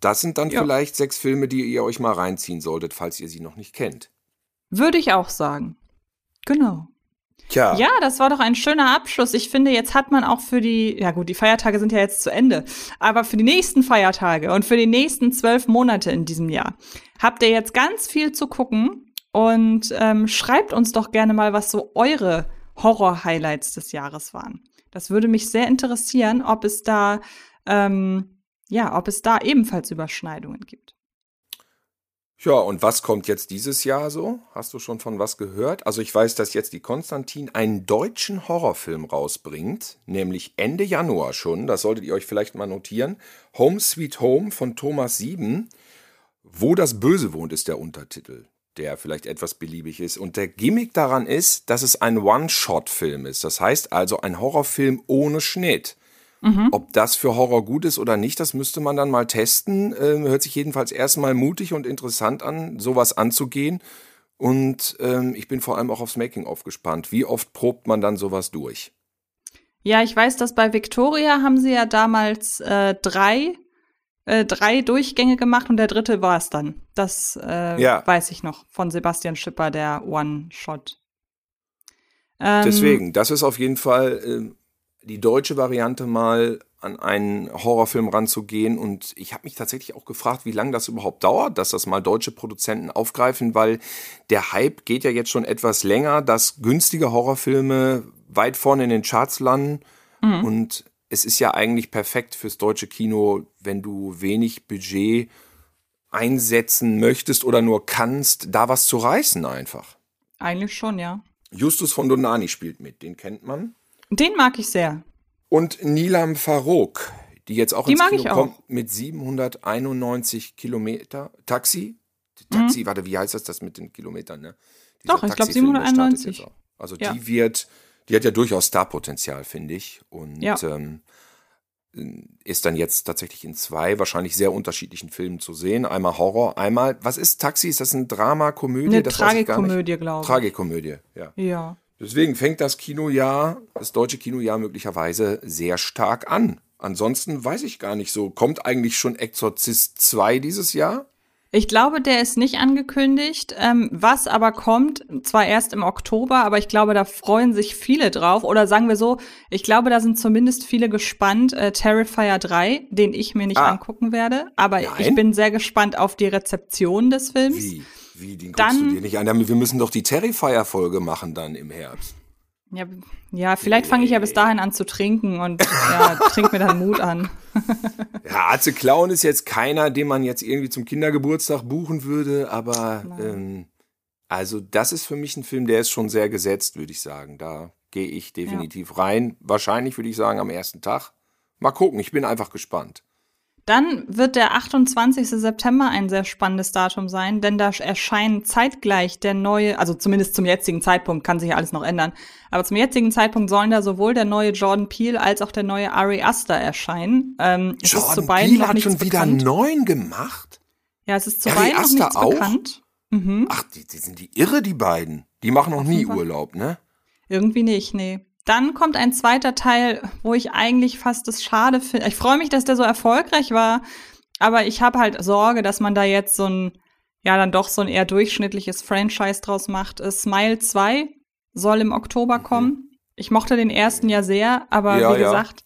Das sind dann ja. vielleicht sechs Filme, die ihr euch mal reinziehen solltet, falls ihr sie noch nicht kennt. Würde ich auch sagen. Genau. Tja. Ja, das war doch ein schöner Abschluss. Ich finde, jetzt hat man auch für die, ja gut, die Feiertage sind ja jetzt zu Ende, aber für die nächsten Feiertage und für die nächsten zwölf Monate in diesem Jahr habt ihr jetzt ganz viel zu gucken und ähm, schreibt uns doch gerne mal, was so eure Horror-Highlights des Jahres waren. Das würde mich sehr interessieren, ob es da, ähm, ja, ob es da ebenfalls Überschneidungen gibt. Ja, und was kommt jetzt dieses Jahr so? Hast du schon von was gehört? Also ich weiß, dass jetzt die Konstantin einen deutschen Horrorfilm rausbringt, nämlich Ende Januar schon. Das solltet ihr euch vielleicht mal notieren. Home Sweet Home von Thomas Sieben. Wo das Böse wohnt ist der Untertitel der vielleicht etwas beliebig ist. Und der Gimmick daran ist, dass es ein One-Shot-Film ist. Das heißt also ein Horrorfilm ohne Schnitt. Mhm. Ob das für Horror gut ist oder nicht, das müsste man dann mal testen. Ähm, hört sich jedenfalls erstmal mutig und interessant an, sowas anzugehen. Und ähm, ich bin vor allem auch aufs Making-of gespannt. Wie oft probt man dann sowas durch? Ja, ich weiß, dass bei Victoria haben sie ja damals äh, drei äh, drei Durchgänge gemacht und der dritte war es dann. Das äh, ja. weiß ich noch von Sebastian Schipper, der One-Shot. Ähm, Deswegen, das ist auf jeden Fall äh, die deutsche Variante mal an einen Horrorfilm ranzugehen und ich habe mich tatsächlich auch gefragt, wie lange das überhaupt dauert, dass das mal deutsche Produzenten aufgreifen, weil der Hype geht ja jetzt schon etwas länger, dass günstige Horrorfilme weit vorne in den Charts landen mhm. und es ist ja eigentlich perfekt fürs deutsche Kino, wenn du wenig Budget einsetzen möchtest oder nur kannst, da was zu reißen einfach. Eigentlich schon, ja. Justus von Donani spielt mit, den kennt man. Den mag ich sehr. Und Nilam Farouk, die jetzt auch die ins Kino kommt mit 791 Kilometer. Taxi? Taxi, mhm. warte, wie heißt das das mit den Kilometern, ne? Dieser Doch, ich glaube 791. Also ja. die wird die hat ja durchaus Starpotenzial, finde ich. Und ja. ähm, ist dann jetzt tatsächlich in zwei wahrscheinlich sehr unterschiedlichen Filmen zu sehen. Einmal Horror, einmal, was ist Taxi? Ist das ein Drama, Komödie? Eine Tragikomödie, glaube ich. Tragikomödie, ja. Ja. Deswegen fängt das Kinojahr, das deutsche Kinojahr möglicherweise sehr stark an. Ansonsten weiß ich gar nicht so. Kommt eigentlich schon Exorzist 2 dieses Jahr? Ich glaube, der ist nicht angekündigt. Ähm, was aber kommt, zwar erst im Oktober, aber ich glaube, da freuen sich viele drauf. Oder sagen wir so, ich glaube, da sind zumindest viele gespannt. Äh, Terrifier 3, den ich mir nicht ah. angucken werde. Aber Nein? ich bin sehr gespannt auf die Rezeption des Films. Wie? Wie, den guckst dann, du dir nicht an? Wir müssen doch die Terrifier-Folge machen dann im Herbst. Ja, ja vielleicht fange ich ja bis dahin an zu trinken und ja, trink mir dann Mut an. ja, Atze Clown ist jetzt keiner, den man jetzt irgendwie zum Kindergeburtstag buchen würde, aber ähm, also das ist für mich ein Film, der ist schon sehr gesetzt, würde ich sagen. Da gehe ich definitiv ja. rein. Wahrscheinlich würde ich sagen am ersten Tag. Mal gucken, ich bin einfach gespannt. Dann wird der 28. September ein sehr spannendes Datum sein, denn da erscheinen zeitgleich der neue, also zumindest zum jetzigen Zeitpunkt, kann sich ja alles noch ändern, aber zum jetzigen Zeitpunkt sollen da sowohl der neue Jordan Peele als auch der neue Ari Aster erscheinen. Ähm, es ist zu Jordan beiden Peele noch hat schon wieder bekannt. neun gemacht. Ja, es ist zu Ari beiden noch Aster nichts auch? bekannt. Mhm. Ach, die, die sind die irre, die beiden. Die machen noch nie. Urlaub, ne? Irgendwie nicht, nee. Dann kommt ein zweiter Teil, wo ich eigentlich fast das schade finde. Ich freue mich, dass der so erfolgreich war, aber ich habe halt Sorge, dass man da jetzt so ein, ja, dann doch so ein eher durchschnittliches Franchise draus macht. Äh, Smile 2 soll im Oktober kommen. Ich mochte den ersten ja sehr, aber Ja, wie ja. gesagt,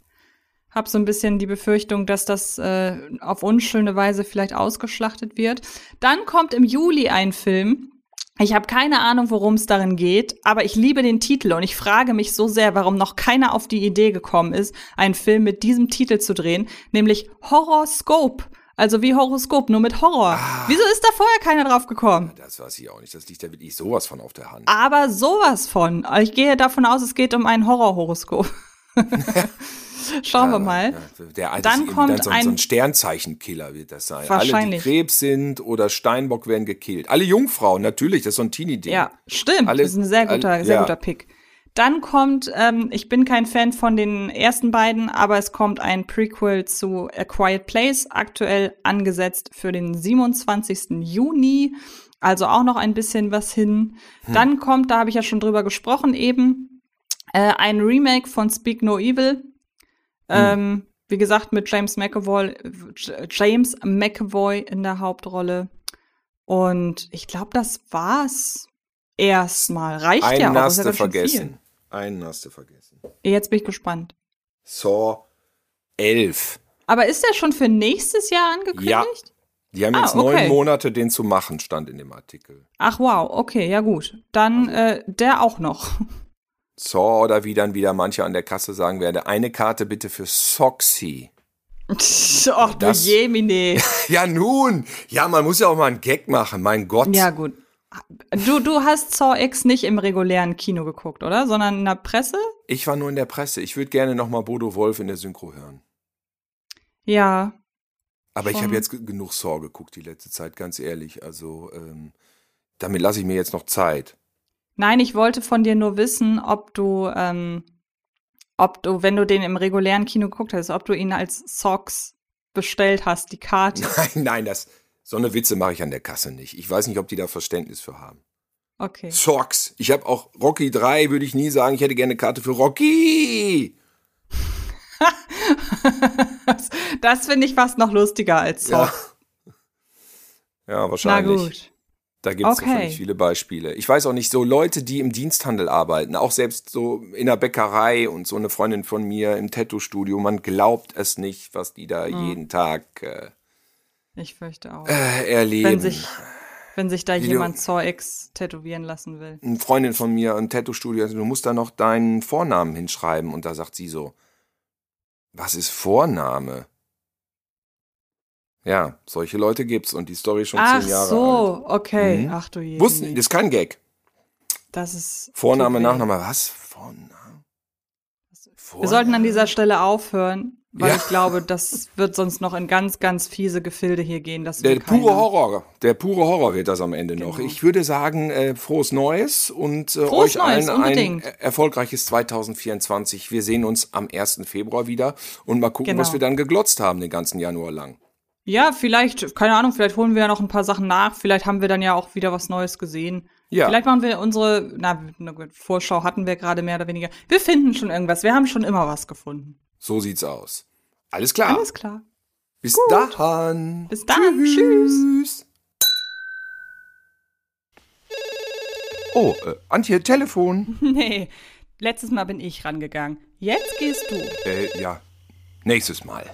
habe so ein bisschen die Befürchtung, dass das äh, auf unschöne Weise vielleicht ausgeschlachtet wird. Dann kommt im Juli ein Film. Ich habe keine Ahnung, worum es darin geht, aber ich liebe den Titel und ich frage mich so sehr, warum noch keiner auf die Idee gekommen ist, einen Film mit diesem Titel zu drehen, nämlich Horoscope. Also wie Horoskop, nur mit Horror. Wieso ist da vorher keiner drauf gekommen? Das weiß ich auch nicht. Das liegt ja wirklich sowas von auf der Hand. Aber sowas von. Ich gehe davon aus, es geht um ein Horrorhoroskop. Schauen wir mal. Der alte Dann kommt dann so, ein- so ein- Sternzeichenkiller wird das sein. Alle, die Wahrscheinlich. Krebs sind oder Steinbock werden gekillt. Alle Jungfrauen, natürlich, das ist so ein Teenie-Ding. Ja, stimmt. Alle- das ist ein sehr guter, alle- sehr ja. guter Pick. Dann kommt, ähm, ich bin kein Fan von den ersten beiden, aber es kommt ein Prequel zu A Quiet Place, aktuell angesetzt für den 27. Juni. Also auch noch ein bisschen was hin. Hm. Dann kommt, da habe ich ja schon drüber gesprochen eben, äh, ein Remake von Speak No Evil. Ähm, wie gesagt, mit James McAvoy, James McAvoy in der Hauptrolle. Und ich glaube, das war's erstmal. Reicht ja Einen auch. hast ja du vergessen. Einen hast du vergessen. Jetzt bin ich gespannt. Saw 11. Aber ist der schon für nächstes Jahr angekündigt? Ja. Die haben Ah, jetzt okay. neun Monate, den zu machen, stand in dem Artikel. Ach wow, okay, ja gut. Dann äh, der auch noch. Saw oder wie dann wieder manche an der Kasse sagen werde, eine Karte bitte für Soxy. Ach du Jemine. Ja nun, ja, man muss ja auch mal einen Gag machen, mein Gott. Ja gut. Du, du hast Saw X nicht im regulären Kino geguckt, oder? Sondern in der Presse? Ich war nur in der Presse. Ich würde gerne noch mal Bodo Wolf in der Synchro hören. Ja. Aber ich Schon. habe jetzt ge- genug Saw geguckt die letzte Zeit, ganz ehrlich. Also ähm, damit lasse ich mir jetzt noch Zeit. Nein, ich wollte von dir nur wissen, ob du, ähm, ob du, wenn du den im regulären Kino geguckt hast, ob du ihn als Socks bestellt hast, die Karte. Nein, nein, das so eine Witze mache ich an der Kasse nicht. Ich weiß nicht, ob die da Verständnis für haben. Okay. Socks. Ich habe auch Rocky 3, würde ich nie sagen, ich hätte gerne eine Karte für Rocky. Das, das finde ich fast noch lustiger als Ja. Socks. Ja, Na wahrscheinlich. gut. Da gibt es Okay. viele Beispiele. Ich weiß auch nicht, so Leute, die im Diensthandel arbeiten, auch selbst so in der Bäckerei und so eine Freundin von mir im Tattoo-Studio, man glaubt es nicht, was die da Mhm. jeden Tag äh, Ich fürchte auch. äh, erleben. wenn sich, wenn sich da Wie du- jemand Saw X tätowieren lassen will. Eine Freundin von mir im Tattoo-Studio, also, du musst da noch deinen Vornamen hinschreiben. Und da sagt sie so, was ist Vorname? Ja, solche Leute gibt's und die Story schon Ach zehn Jahre alt. so, okay. Mhm. Ach du je. Wussten, das ist kein Gag. Das ist. Vorname. Nachname, was? Vorname? Wir sollten an dieser Stelle aufhören, weil Ja. ich glaube, das wird sonst noch in ganz, ganz fiese Gefilde hier gehen. Das Der pure. Horror, der pure Horror wird das am Ende noch. Genau. Ich würde sagen, äh, frohes Neues und äh, Frohes euch allen Neues, ein unbedingt. äh, erfolgreiches 2024. Wir sehen uns am 1. Februar wieder und mal gucken, Genau. was wir dann geglotzt haben den ganzen Januar lang. Ja, vielleicht, keine Ahnung, vielleicht holen wir ja noch ein paar Sachen nach. Vielleicht haben wir dann ja auch wieder was Neues gesehen. Ja. Vielleicht machen wir unsere, na, gut, Vorschau hatten wir gerade mehr oder weniger. Wir finden schon irgendwas. Wir haben schon immer was gefunden. So sieht's aus. Alles klar. Alles klar. Bis dann. Bis dann. Tschüss. Oh, äh, Antje, Telefon. Nee, letztes Mal bin ich rangegangen. Jetzt gehst du. Äh, ja. Nächstes Mal.